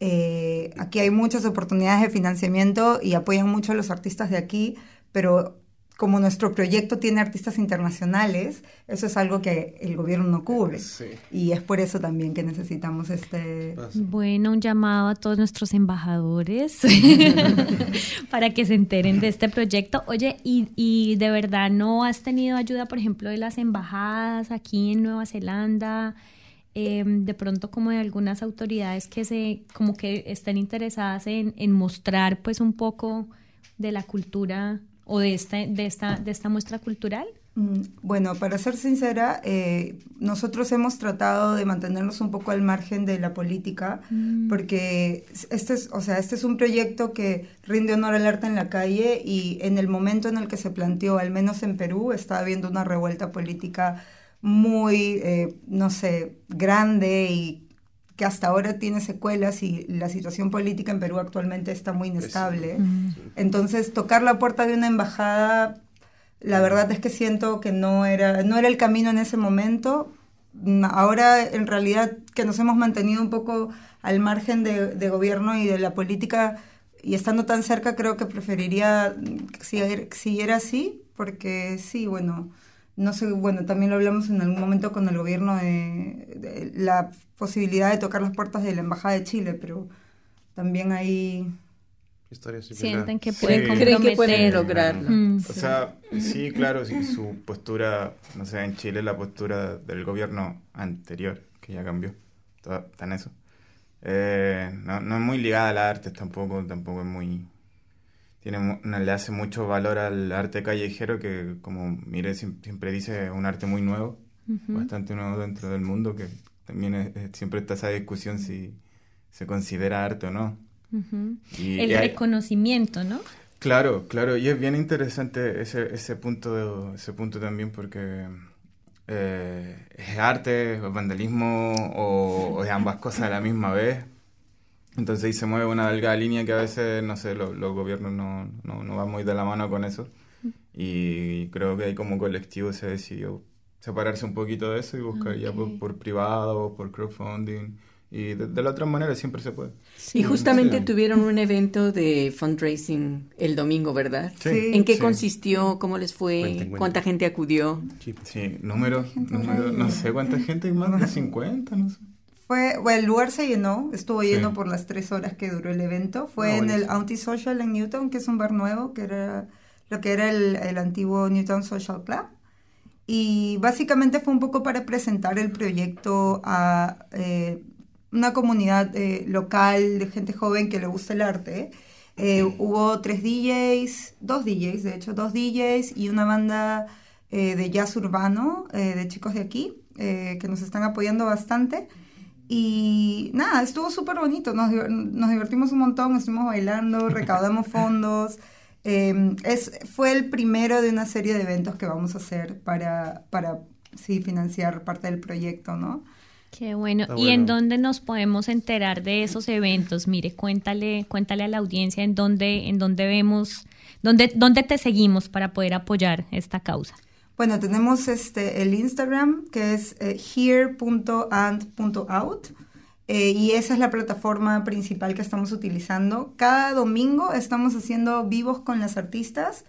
eh, aquí hay muchas oportunidades de financiamiento y apoyan mucho a los artistas de aquí, pero como nuestro proyecto tiene artistas internacionales, eso es algo que el gobierno no cubre. Sí. Y es por eso también que necesitamos este... Pasa. Bueno, un llamado a todos nuestros embajadores *laughs* para que se enteren de este proyecto. Oye, y, y de verdad no has tenido ayuda, por ejemplo, de las embajadas aquí en Nueva Zelanda, eh, de pronto como de algunas autoridades que se, como que estén interesadas en, en mostrar pues un poco de la cultura o de este, de esta, de esta muestra cultural. Mm, Bueno, para ser sincera, eh, nosotros hemos tratado de mantenernos un poco al margen de la política, porque este es, o sea, este es un proyecto que rinde honor al arte en la calle y en el momento en el que se planteó, al menos en Perú, está habiendo una revuelta política muy, eh, no sé, grande y que hasta ahora tiene secuelas y la situación política en Perú actualmente está muy inestable. Entonces, tocar la puerta de una embajada, la verdad es que siento que no era, no era el camino en ese momento. Mm, Ahora, en realidad, que nos hemos mantenido un poco al margen de, de gobierno y de la política y estando tan cerca, creo que preferiría mm, que siguiera así, porque sí, bueno, no sé, bueno, también lo hablamos en algún momento con el gobierno de, de la posibilidad de tocar las puertas de la Embajada de Chile, pero también hay... Historia similar. Sienten que Sí. pueden ¿Creen ¿Creen que pueden lograrlo? Mm. O sea, sí, claro, sí, su postura, no sé, en Chile la postura del gobierno anterior, que ya cambió, está está en eso. Eh, no, no es muy ligada al arte tampoco, tampoco es muy... Tiene, le hace mucho valor al arte callejero que, como Mire siem- siempre dice, es un arte muy nuevo, bastante nuevo dentro del mundo, que también es- es- siempre está esa discusión si se considera arte o no. Y- El y hay- reconocimiento, ¿no? Claro, claro, y es bien interesante ese, ese punto, ese punto también porque eh, es arte, es vandalismo o, o es ambas cosas a la misma vez. Entonces ahí se mueve una delgada línea que a veces, no sé, lo- los gobiernos no, no, no van muy de la mano con eso. Y creo que ahí como colectivo se decidió separarse un poquito de eso y buscar ya por, por privado, por crowdfunding. Y de, de la otra manera siempre se puede. Y justamente Sí. tuvieron un evento de fundraising el domingo, ¿verdad? Sí. ¿En qué Sí. consistió? ¿Cómo les fue? Cuenten, cuenten. ¿Cuánta gente acudió? Sí. Sí, número, número, no sé cuánta gente, más de 50, no sé. Fue, bueno, el lugar se llenó, estuvo Sí. lleno por las tres horas que duró el evento. Fue Ah, en el buenísimo. Antisocial en Newton, que es un bar nuevo, que era lo que era el, el antiguo Newtown Social Club. Y básicamente fue un poco para presentar el proyecto a eh, una comunidad eh, local de gente joven que le gusta el arte. Eh, hubo tres DJs, dos DJs, de hecho, dos DJs y una banda eh, de jazz urbano eh, de chicos de aquí eh, que nos están apoyando bastante. Y nada, estuvo súper bonito, nos, diver- nos divertimos un montón, estuvimos bailando, *laughs* recaudamos fondos. Eh, es, fue el primero de una serie de eventos que vamos a hacer para, para sí, financiar parte del proyecto, ¿no? Qué bueno. Está ¿Y en bueno. dónde nos podemos enterar de esos eventos? Mire, cuéntale, cuéntale a la audiencia en dónde, en dónde vemos, dónde, dónde te seguimos para poder apoyar esta causa. Bueno, tenemos este, el Instagram que es eh, here.and.out eh, y esa es la plataforma principal que estamos utilizando. Cada domingo estamos haciendo vivos con las artistas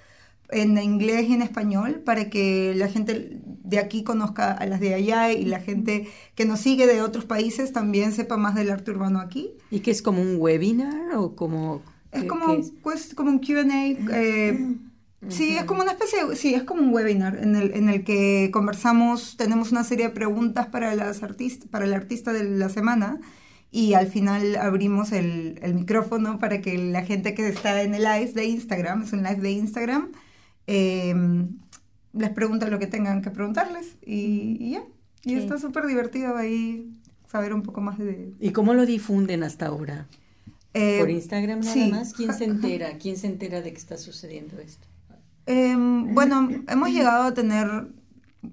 en inglés y en español para que la gente de aquí conozca a las de allá y la gente que nos sigue de otros países también sepa más del arte urbano aquí. ¿Y qué es como un webinar o como...? Es como, es? pues, como un Q&A. eh, sí, es como una especie de, sí, es como un webinar en el, en el que conversamos, tenemos una serie de preguntas para las artistas, para el artista de la semana y al final abrimos el, el micrófono para que la gente que está en el live de Instagram, es un live de Instagram, eh, les pregunta lo que tengan que preguntarles y, y ya. Y Sí. está súper divertido ahí saber un poco más de... ¿Y cómo lo difunden hasta ahora? eh, ¿Por Instagram nada sí. más? ¿Quién se *laughs* entera? ¿Quién se entera de que está sucediendo esto? Em, bueno, hemos llegado a tener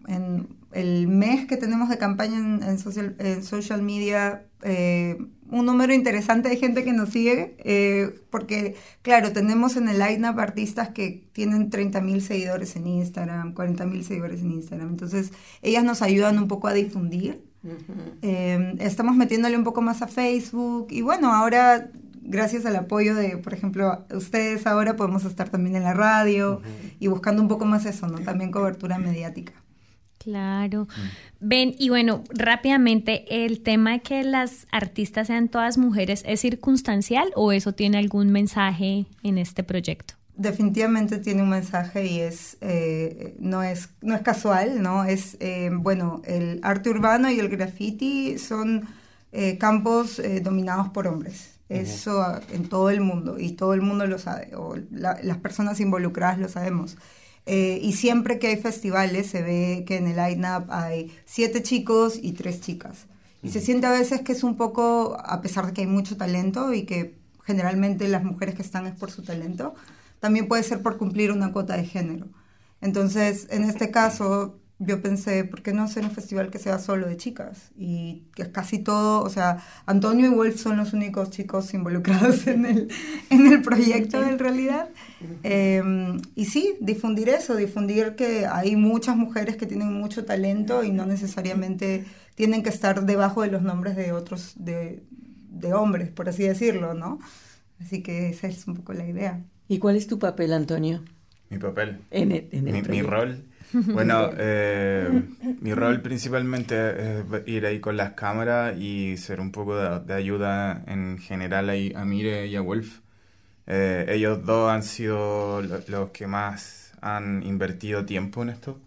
en el mes que tenemos de campaña en, en social, en social media eh, un número interesante de gente que nos sigue, eh, porque claro, tenemos en el line-up artistas que tienen 30.000 seguidores en Instagram, 40.000 seguidores en Instagram, entonces ellas nos ayudan un poco a difundir. Eh, estamos metiéndole un poco más a Facebook. Y bueno, ahora gracias al apoyo de, por ejemplo, ustedes ahora podemos estar también en la radio y buscando un poco más eso, ¿no? También cobertura mediática. Claro. Ven, y bueno, rápidamente, ¿el tema de que las artistas sean todas mujeres es circunstancial o eso tiene algún mensaje en este proyecto? Definitivamente tiene un mensaje y es eh, no es no es casual, ¿no? Es eh, bueno, el arte urbano y el graffiti son eh, campos eh, dominados por hombres. Eso ah, en todo el mundo y todo el mundo lo sabe, o la- las personas involucradas lo sabemos. Eh, y siempre que hay festivales se ve que en el line-up hay siete chicos y tres chicas. Y se siente a veces que es un poco, a pesar de que hay mucho talento y que generalmente las mujeres que están es por su talento, también puede ser por cumplir una cuota de género. Entonces, en este caso, yo pensé, ¿por qué no hacer un festival que sea solo de chicas? Y que casi todo, o sea, Antonio y Wolf son los únicos chicos involucrados *laughs* en el, en el proyecto en realidad. Eh, y sí, difundir eso, difundir que hay muchas mujeres que tienen mucho talento y no necesariamente tienen que estar debajo de los nombres de otros, de, de hombres, por así decirlo, ¿no? Así que esa es un poco la idea. ¿Y cuál es tu papel, Antonio? Mi papel. En el, en el Mi, rol. Bueno, eh, mi rol principalmente es ir ahí con las cámaras y ser un poco de, ayuda en general ahí a Mire y a Wolf. Eh, ellos dos han sido lo- los que más han invertido tiempo en esto.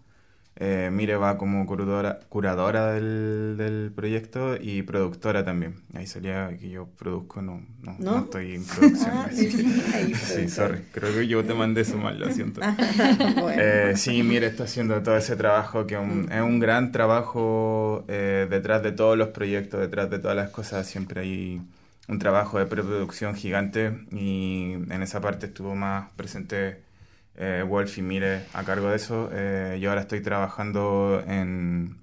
Eh, Mire va como curadora, curadora del, del proyecto y productora también. Ahí salía que yo produzco, no, no, ¿No? no estoy en producción. *laughs* Ah, sí. sí, sorry. Creo que yo te mandé eso mal, lo siento. *laughs* bueno. Eh, sí, mire, está haciendo todo ese trabajo que un- es un gran trabajo eh, detrás de todos los proyectos, detrás de todas las cosas, siempre hay un trabajo de preproducción gigante y en esa parte estuvo más presente eh, Wolf y Mire a cargo de eso. Eh, yo ahora estoy trabajando en,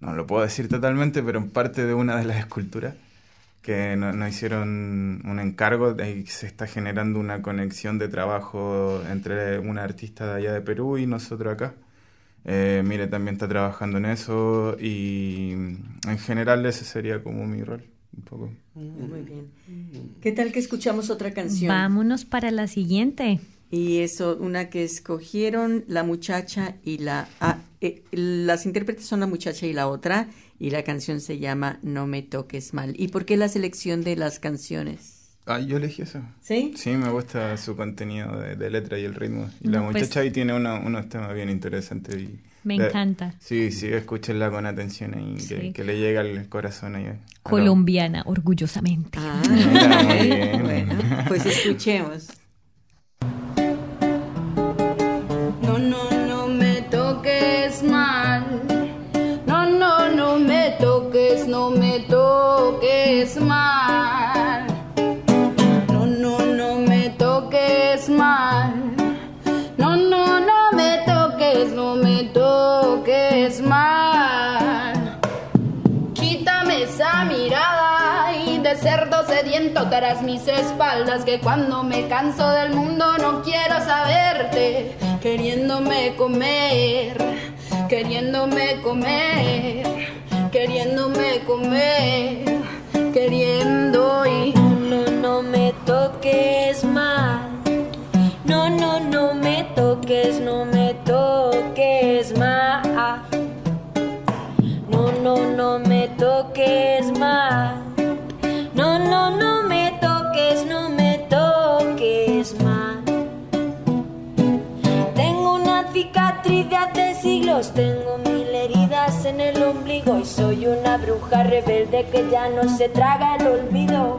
no lo puedo decir totalmente, pero en parte de una de las esculturas que no- nos hicieron un encargo de ahí se está generando una conexión de trabajo entre una artista de allá de Perú y nosotros acá. Eh, Mire también está trabajando en eso y en general ese sería como mi rol, un poco. Muy bien. ¿Qué tal que escuchamos otra canción? Vámonos para la siguiente. Y eso, una que escogieron la muchacha y la... ah, eh, las intérpretes son la muchacha y la otra, y la canción se llama No me toques mal. ¿Y por qué la selección de las canciones? Ah, yo elegí eso. ¿Sí? Sí, me gusta su contenido de, de letra y el ritmo. Y la pues- muchacha ahí tiene uno- unos temas bien interesantes. Y Me de- encanta. Sí, sí, escúchenla con atención ahí, que, Sí. que le llega al corazón ahí. Colombiana, orgullosamente. Ah, Mira, muy *laughs* bien. bueno, pues escuchemos. No, no, de cerdo sediento tras mis espaldas que cuando me canso del mundo no quiero saberte, queriéndome comer, queriéndome comer, queriéndome comer, queriendo y No, no me toques mal. No, no, no me toques, no me toques mal. Tengo mil heridas en el ombligo y soy una bruja rebelde que ya no se traga el olvido.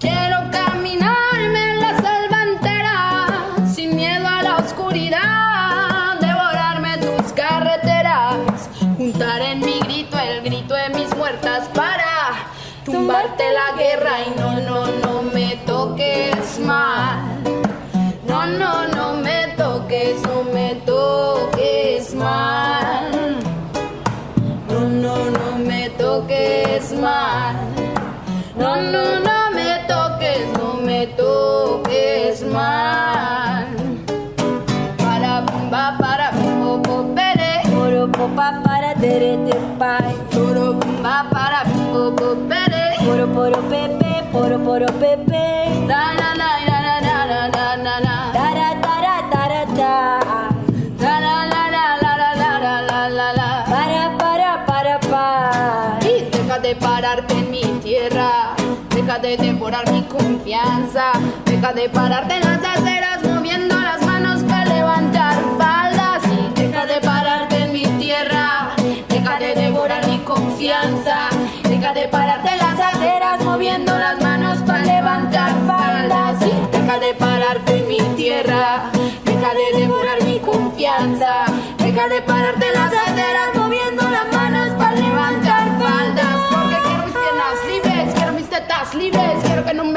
Quiero caminarme en la selva entera, sin miedo a la oscuridad, devorarme tus carreteras, juntar en mi grito el grito de mis muertas para tumbarte la guerra y no, no, no me toques mal. No, no, no me toques, no me toques toques. No, no, no me toques, no me toques mal. Para bumba, para bumbo, po, pere. Poro popa para terete pai. Poro bumba, para bumbo, po, pere. Poro poro pepe, poro poro pepe. Da, pararte en mi tierra, deja de devorar mi confianza, deja de pararte en las aceras moviendo las manos para levantar faldas. Y deja de pararte en mi tierra, deja de devorar mi confianza, deja de pararte en las aceras moviendo las manos para levantar faldas. Y deja de pararte en mi tierra, deja de devorar mi confianza, deja de pararte en las aceras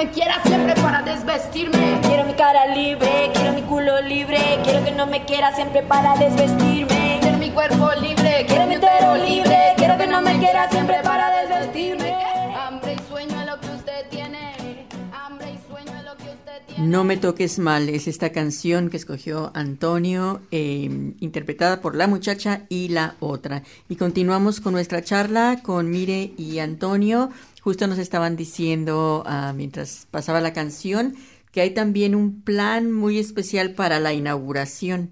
me quieras siempre para desvestirme. Quiero mi cara libre, quiero mi culo libre, quiero que no me quiera siempre para desvestirme. Quiero mi cuerpo libre, Quiero mi utero libre, quiero que no me quiera siempre para desvestirme. Hambre y sueño es lo que usted tiene. Hambre y sueño es lo que usted tiene. No me toques mal es esta canción que escogió Antonio, eh, interpretada por la muchacha y la otra. Y continuamos con nuestra charla con Mire y Antonio. Justo nos estaban diciendo ah, mientras pasaba la canción que hay también un plan muy especial para la inauguración,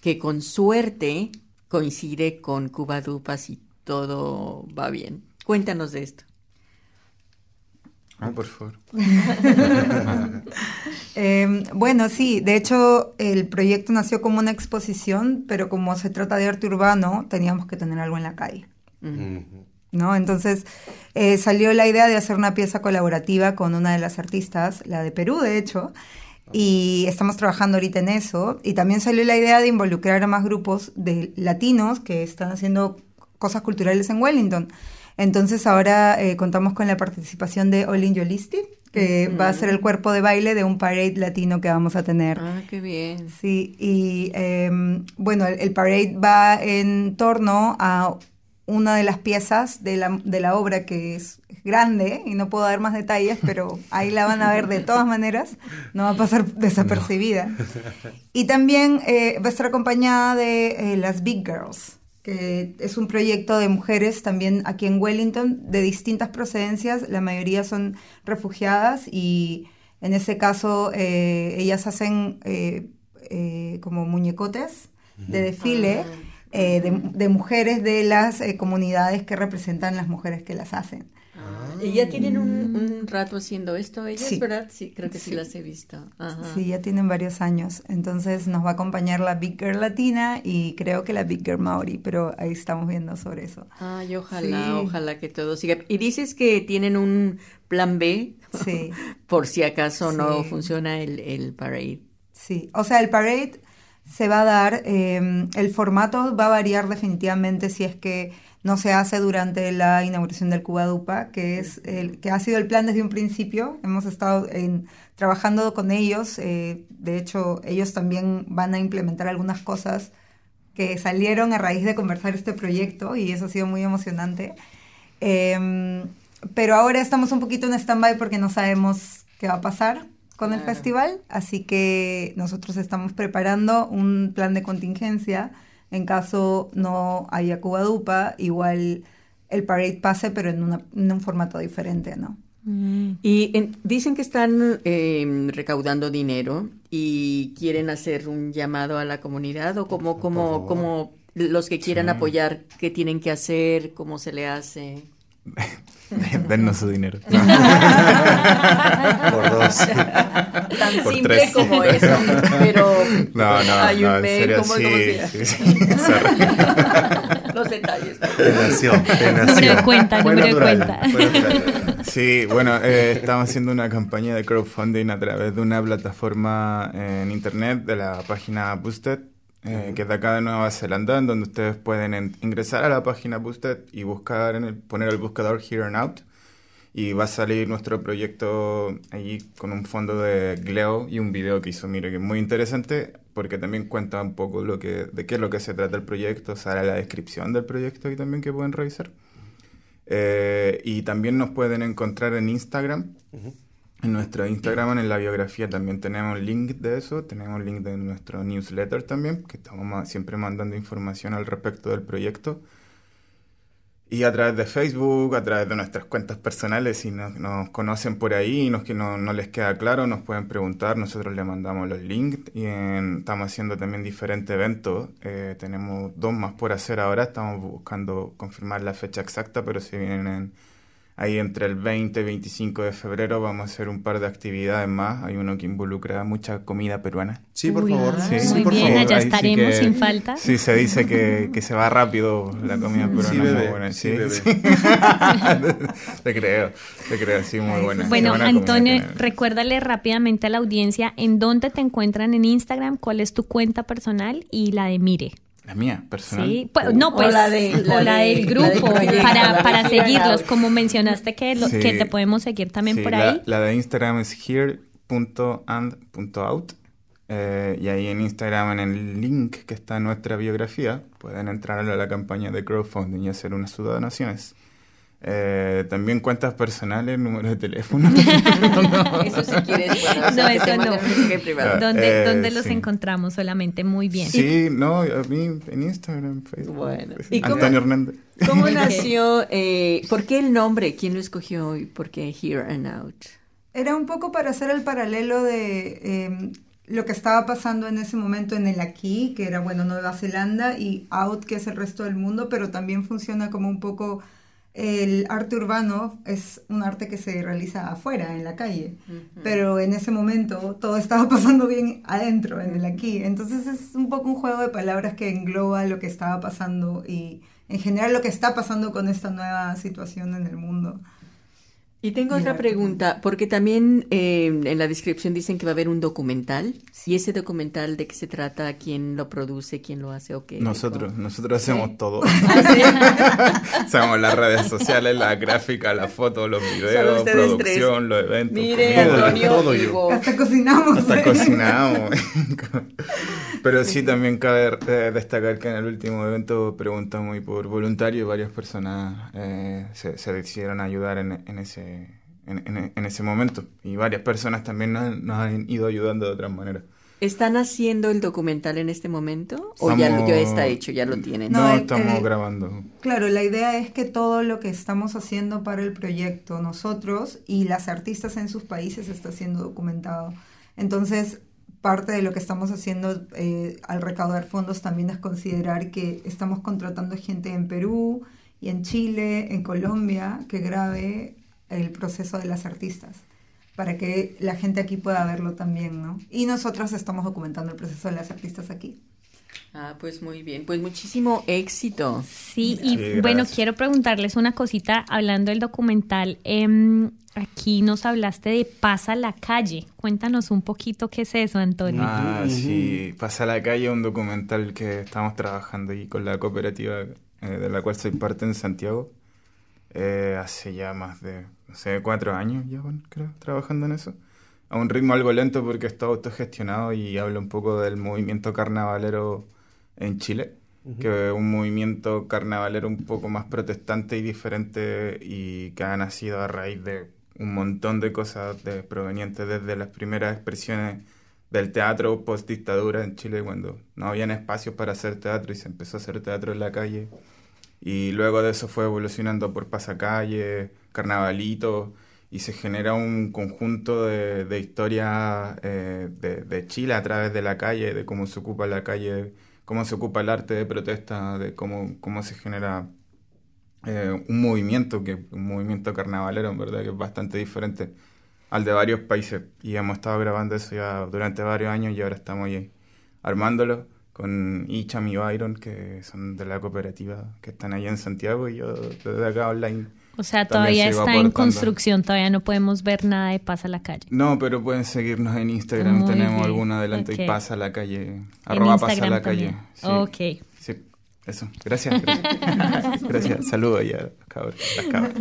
que con suerte coincide con Cuba Dupas y todo va bien. Cuéntanos de esto. Ah, por favor. *laughs* Eh, bueno, sí, de hecho el proyecto nació como una exposición, pero como se trata de arte urbano, teníamos que tener algo en la calle. ¿No? Entonces eh, salió la idea de hacer una pieza colaborativa con una de las artistas, la de Perú, de hecho, y estamos trabajando ahorita en eso. Y también salió la idea de involucrar a más grupos de latinos que están haciendo cosas culturales en Wellington. Entonces ahora eh, contamos con la participación de Olin Yolisti, que va a ser el cuerpo de baile de un parade latino que vamos a tener. Ah, qué bien. Sí, y em, bueno, el, el parade va en torno a una de las piezas de la, de la obra que es grande y no puedo dar más detalles, pero ahí la van a ver de todas maneras, no va a pasar desapercibida. Y también eh, va a estar acompañada de eh, las Big Girls, que es un proyecto de mujeres también aquí en Wellington de distintas procedencias, la mayoría son refugiadas y en ese caso eh, ellas hacen eh, eh, como muñecotes de desfile eh, de, de mujeres de las eh, comunidades que representan las mujeres que las hacen. Y ya tienen un, un rato haciendo esto, ellas, Sí. ¿verdad? Sí, creo que sí, Sí. las he visto. Ajá. Sí, ya tienen varios años. Entonces nos va a acompañar la Big Girl Latina y creo que la Big Girl Maori, pero ahí estamos viendo sobre eso. Ay, ojalá, Sí. ojalá que todo siga. Y dices que tienen un plan B Sí, *laughs* por si acaso no funciona el, el parade. sí. O sea, el parade se va a dar, eh, el formato va a variar definitivamente si es que no se hace durante la inauguración del Cuba Dupa, que es el que ha sido el plan desde un principio. Hemos estado en- trabajando con ellos. eh, de hecho, ellos también van a implementar algunas cosas que salieron a raíz de conversar este proyecto y eso ha sido muy emocionante. Eh, pero ahora estamos un poquito en stand-by porque no sabemos qué va a pasar con el festival, así que nosotros estamos preparando un plan de contingencia en caso no haya Cubadupa, igual el parade pase, pero en, una- en un formato diferente, ¿no? Y en- dicen que están eh, recaudando dinero y quieren hacer un llamado a la comunidad o como, como, como los que quieran Sí. apoyar, qué tienen que hacer, cómo se le hace. *laughs* *laughs* Dennos su dinero. *laughs* Por dos. Tan Por simple tres. como eso, pero *laughs* No, no, hay no, un en serio, ¿cómo- cómo se sí, llama? sí, sí, los detalles. Nació, te Número de cuenta, Fue número de natural, cuenta. fue natural. Sí, bueno, eh, estamos haciendo una campaña de crowdfunding a través de una plataforma en internet de la página Boosted, eh, que es de acá de Nueva Zelanda, en donde ustedes pueden en- ingresar a la página Boosted y buscar en el, poner el buscador Here and Out y va a salir nuestro proyecto allí con un fondo de Gleo y un video que hizo Mire que es muy interesante porque también cuenta un poco lo que, de qué es lo que se trata el proyecto, sale la descripción del proyecto y también que pueden revisar. Eh, y también nos pueden encontrar en Instagram. En nuestro Instagram, en la biografía, también tenemos un link de eso. Tenemos un link de nuestro newsletter también, que estamos siempre mandando información al respecto del proyecto. Y a través de Facebook, a través de nuestras cuentas personales, si nos, nos conocen por ahí y nos, que no, no les queda claro, nos pueden preguntar, nosotros les mandamos los links y en- estamos haciendo también diferentes eventos. Eh, tenemos dos más por hacer ahora, estamos buscando confirmar la fecha exacta, pero si vienen ahí entre el 20 y 25 de febrero vamos a hacer un par de actividades más. Hay uno que involucra mucha comida peruana. Sí, por Uy, favor. ah, Sí, Muy por bien, favor. allá Ahí sí estaremos que- sin falta. Sí, se dice que, que se va rápido la comida peruana. Sí, muy buena. sí, Sí, bebé. sí. *laughs* te creo, te creo, sí, muy buena. Bueno, buena Antonio, recuérdale rápidamente a la audiencia en dónde te encuentran en Instagram, cuál es tu cuenta personal y la de Mire. La mía, personal. Sí, pues, no, O pues la de- o la la de- del la de grupo para, la de para Here seguirlos, Out. como mencionaste que, lo- Sí. que te podemos seguir también Sí, por ahí. la de Instagram es here.and.out. eh, y ahí en Instagram, en el link que está en nuestra biografía, pueden entrar a la campaña de crowdfunding y hacer unas donaciones. Eh, también cuentas personales, número de teléfono. *laughs* Eso si quieres, bueno, No, eso no. privado. ¿Dónde, eh, dónde los sí. encontramos solamente? Muy bien. Sí, no, a mí en Instagram, Facebook. Bueno. pues, ¿Y cómo- Antonio Hernández. ¿Cómo *laughs* nació? Eh, ¿Por qué el nombre? ¿Quién lo escogió y por qué Here and Out? Era un poco para hacer el paralelo de eh, lo que estaba pasando en ese momento en el aquí, que era, bueno, Nueva Zelanda, y out, que es el resto del mundo, pero también funciona como un poco el arte urbano, es un arte que se realiza afuera, en la calle, pero en ese momento todo estaba *laughs* pasando bien adentro, en el aquí. Entonces es un poco un juego de palabras que engloba lo que estaba pasando y en general lo que está pasando con esta nueva situación en el mundo. Y tengo Y otra pregunta, porque también eh, en la descripción dicen que va a haber un documental. ¿Y ese documental de qué se trata? ¿Quién lo produce? ¿Quién lo hace? ¿O qué? Nosotros, nosotros hacemos Sí. todo. Ah, *laughs* *laughs* Hacemos las redes sociales, la gráfica, la foto, los videos, producción, los eventos. Mire, comida. Antonio, todo yo. Hasta cocinamos. Hasta *laughs* cocinamos. Pero sí, también cabe eh, destacar que en el último evento preguntamos y por voluntario y varias personas eh, se, se decidieron ayudar en, en ese, en, en- en ese momento. Y varias personas también nos, han- nos han ido ayudando de otras maneras. ¿Están haciendo el documental en este momento? ¿O ya, Estamos- ya está hecho, ya lo tienen? No, No, el- estamos el- grabando. Claro, la idea es que todo lo que estamos haciendo para el proyecto, nosotros y las artistas en sus países, está siendo documentado. Entonces, parte de lo que estamos haciendo eh, al recaudar fondos también es considerar que estamos contratando gente en Perú y en Chile, en Colombia, que grabe el proceso de las artistas para que la gente aquí pueda verlo también, ¿no? Y nosotros estamos documentando el proceso de las artistas aquí. Ah, pues muy bien, pues muchísimo éxito. Sí, y Sí, bueno, quiero preguntarles una cosita hablando del documental. em, aquí nos hablaste de Pasa la calle. Cuéntanos un poquito qué es eso, Antonio. Ah, sí, Pasa la calle, un documental que estamos trabajando ahí con la cooperativa eh, de la cual soy parte en Santiago. Eh, hace ya más de, no sé, cuatro años ya, bueno, creo, trabajando en eso. A un ritmo algo lento porque está autogestionado y habla un poco del movimiento carnavalero en Chile, que es un movimiento carnavalero un poco más protestante y diferente y que ha nacido a raíz de un montón de cosas de- provenientes desde las primeras expresiones del teatro post dictadura en Chile cuando no habían espacios para hacer teatro y se empezó a hacer teatro en la calle y luego de eso fue evolucionando por pasacalle, carnavalito y se genera un conjunto de, de historias eh, de, de Chile a través de la calle, de cómo se ocupa la calle, cómo se ocupa el arte de protesta, de cómo, cómo se genera eh, un movimiento, que un movimiento carnavalero, en verdad, que es bastante diferente al de varios países. Y hemos estado grabando eso ya durante varios años y ahora estamos ahí armándolo con Icham y Byron, que son de la cooperativa, que están ahí en Santiago, y yo desde acá online. O sea, todavía está en construcción, todavía no podemos ver nada de Pasa la calle. No, pero pueden seguirnos en Instagram, Muy tenemos bien, algún adelanto ok. y pasa a la calle, arroba pasa a la calle. Ok. Sí, eso. Gracias. Gracias. *laughs* gracias. Saludos ya, cabros, las cabras.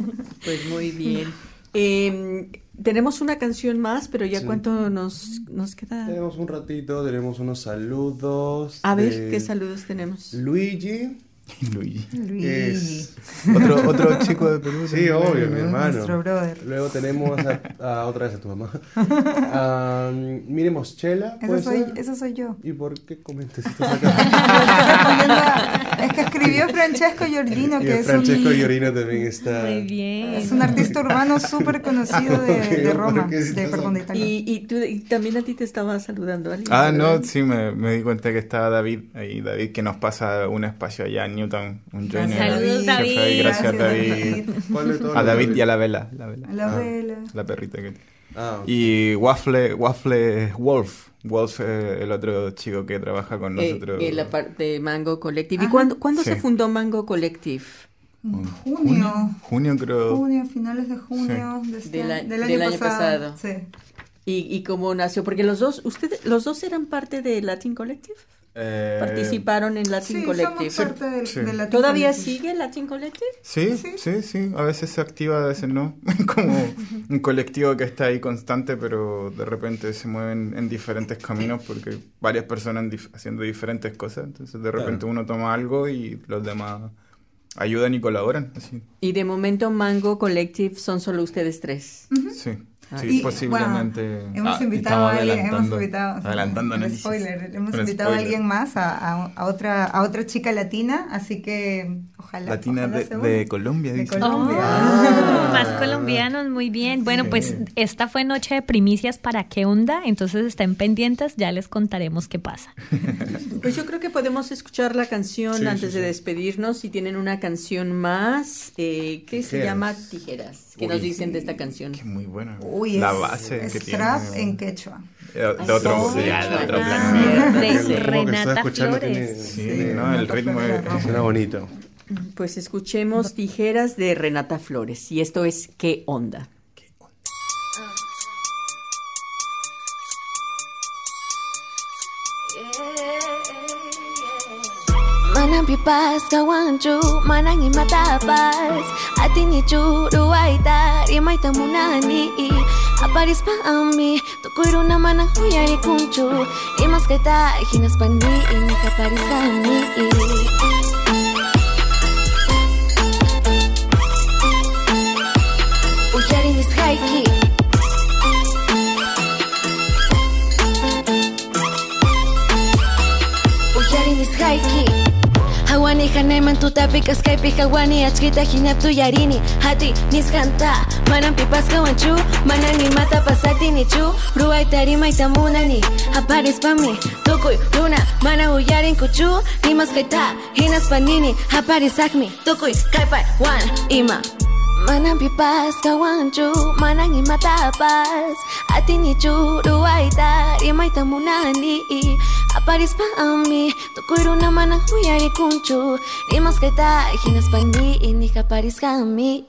Pues muy bien. Eh, *laughs* tenemos una canción más, pero ya Sí. cuánto nos, nos queda. Tenemos un ratito, tenemos unos saludos. A ver, de ¿qué saludos tenemos? Luigi. *laughs* Luigi. Luigi, Es- Otro, otro chico de Perú. Sí, obvio, mi hermano. nuestro brother. Luego tenemos a, a otra vez a tu mamá. *laughs* Miremos Chela. Esa ¿puede soy, esa soy yo. ¿Y por qué comentas esto Estoy respondiendo a- es que escribió Francesco Giorgino, Y que es Francesco un, Giorino también está. Muy bien. es un artista urbano súper conocido de, de Roma, ¿por qué de, perdón, de Italia. Y, y tú, y también a ti te estaba saludando alguien. Ah, no, sí, me, me di cuenta que estaba David ahí. David que nos pasa un espacio allá en Newton, un joiner. Saludos. David. Gracias, Gracias, David. ¿Cuál de todos A David y a la vela. La, vela. A la Ah. vela. la perrita que Ah. Y Waffle, Waffle Wolf. Wolf es el otro chico que trabaja con Eh, nosotros. en la parte de Mango Collective. ¿Y cuándo, cuándo Sí. se fundó Mango Collective? En junio. Junio creo. Junio, finales de junio de este- Del a- del, del año, año pasado. pasado. Sí. ¿Y, y cómo nació? Porque los dos, ustedes, los dos eran parte de Latin Collective. Eh, Participaron en Latin Sí, Collective. somos parte del, Sí. de ¿Todavía sigue Latin Collective? Sí, Sí. sí, sí, A veces se activa, a veces no. *laughs* Como un colectivo que está ahí constante, pero de repente se mueven en diferentes caminos porque varias personas dif- haciendo diferentes cosas. Entonces de repente uno toma algo y los demás ayudan y colaboran. Así. Y de momento Mango Collective son solo ustedes tres. Sí, Y, posiblemente. bueno, hemos Ah, invitado a estamos alguien, hemos adelantando- invitado, adelantando spoiler, hemos invitado a alguien más, a, a- a otra, a otra chica latina, así que ojalá. Latina ojalá de. Colombia, De dice. Colombia. Oh, más colombianos, muy bien. Bueno, pues esta fue noche de primicias para qué onda, entonces estén pendientes, ya les contaremos qué pasa. *laughs* Pues yo creo que podemos escuchar la canción Sí, antes sí, de sí. despedirnos. Si tienen una canción más, eh, que se llama Tijeras. ¿Qué nos dicen de esta canción? Que muy buena. Uy, la es, base es que trap tiene. en quechua. Eh, De otro, sí, Renata Flores. Sí, no, el ritmo es, bonito. Pues escuchemos Tijeras de Renata Flores. Y esto es ¿Qué onda? Pipas kawanchu, manang imatapas Atin ni churu aita, rimay tamunani Aparis pa ami, tukuro naman ang huyari kunchu Imas Hawani hanaiman tutapika skype hawani Atskita hinaptu yarini. Hati nizkanta Manan pipaska wanchu Manani mata pasati nichu Ruai tarima itamunani Aparis pami Tukui runa Mana huyarin kuchu Nimas kaita Hinas panini Aparis akmi Wan ima. Manang pipas kawanchu Manang imatapas Atini churu aita Rimayta munani Aparis pa ami Tukuru na manang kunchu Rimas kaita Hinas pani Ini kaparis kami.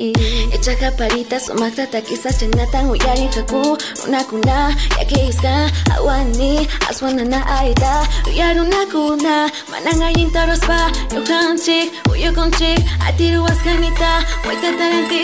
Echa kaparita Sumakta takisa Chanatan huyari kaku Una kuna Yakiska Awani Aswana na aita Uyaru na kuna Manang ayin taros pa Yukanchik Uyukonchik Atiru askanita Waita tarantis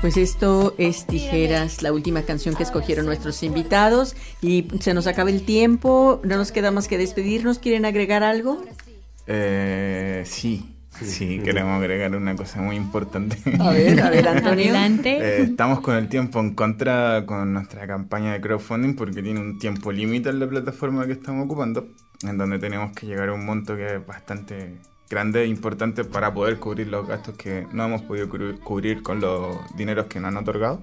Pues esto es Tijeras, la última canción que escogieron nuestros invitados y se nos acaba el tiempo, no nos queda más que despedirnos. ¿Quieren agregar algo? Eh, sí, sí, queremos agregar una cosa muy importante. A ver, a ver, Antonio. Adelante. Eh, estamos con el tiempo en contra con nuestra campaña de crowdfunding porque tiene un tiempo límite en la plataforma que estamos ocupando, en donde tenemos que llegar a un monto que es bastante grande e importante para poder cubrir los gastos que no hemos podido cubrir, con los dineros que nos han otorgado.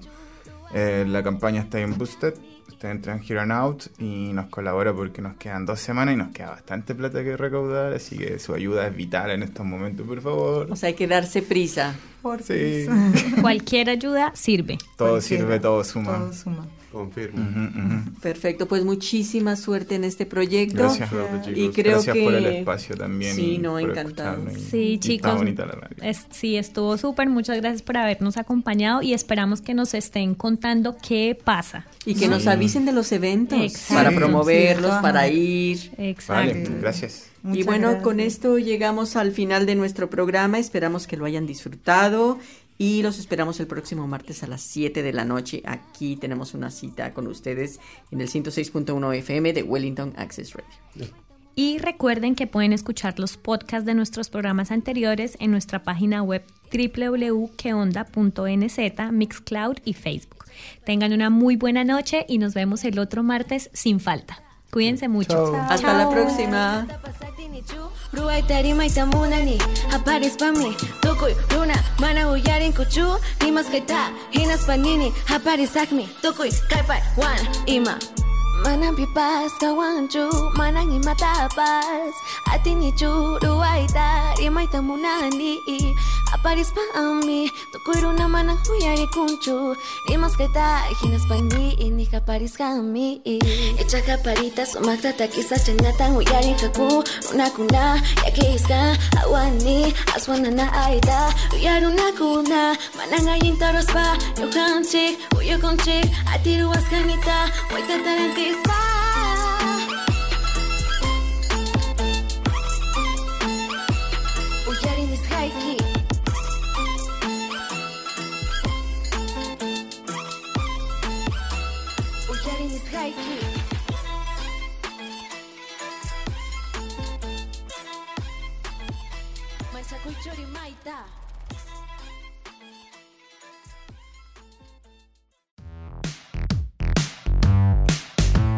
Eh, la campaña está en Boosted, usted entra en Here and Out y nos colabora porque nos quedan dos semanas y nos queda bastante plata que recaudar, así que su ayuda es vital en estos momentos, por favor. O sea, hay que darse prisa. Por Sí, Cualquier ayuda sirve. todo Cualquiera, sirve, todo suma. Todo suma. Confirmo. Perfecto, pues muchísima suerte en este proyecto. Gracias, Y creo Gracias que por el espacio también. Sí, y no, encantado. y- Sí, y está chicos. bonita la radio. Es- sí, estuvo súper. Muchas gracias por habernos acompañado y esperamos que nos estén contando qué pasa. Y que nos avisen de los eventos Exacto. para promoverlos, Sí, para ir. Exacto. Vale, gracias. y Muchas bueno, gracias. con esto llegamos al final de nuestro programa. Esperamos que lo hayan disfrutado y los esperamos el próximo martes a las 7 de la noche. Aquí tenemos una cita con ustedes en el 106.1 FM de Wellington Access Radio. Y recuerden que pueden escuchar los podcasts de nuestros programas anteriores en nuestra página web www.queonda.nz, Mixcloud y Facebook. Tengan una muy buena noche y nos vemos el otro martes sin falta. Cuídense mucho. Hasta la próxima. Ruwaitari maita munani Aparis pami Tukuy runa Mana uyarin kuchu Nimas kaita Hinas panini Aparis akmi Tukuy kaipai Wan ima Manang pipas kawanchu Manang imatapas Atini churu aita Rimaita munani. Aparis pami Tukuy runa Manang uyari kunchu Nimas kaita Hinas pani Ini kaparis kami Echa kaparita Sumakta takisa Chanatan uyarin kaku Una kuna Yakiska Awani Aswana na aita Uyaru na kuna Manangayin taros pa Yukanchik Uyukonchik Atiru askanita Waita tarantis Maita.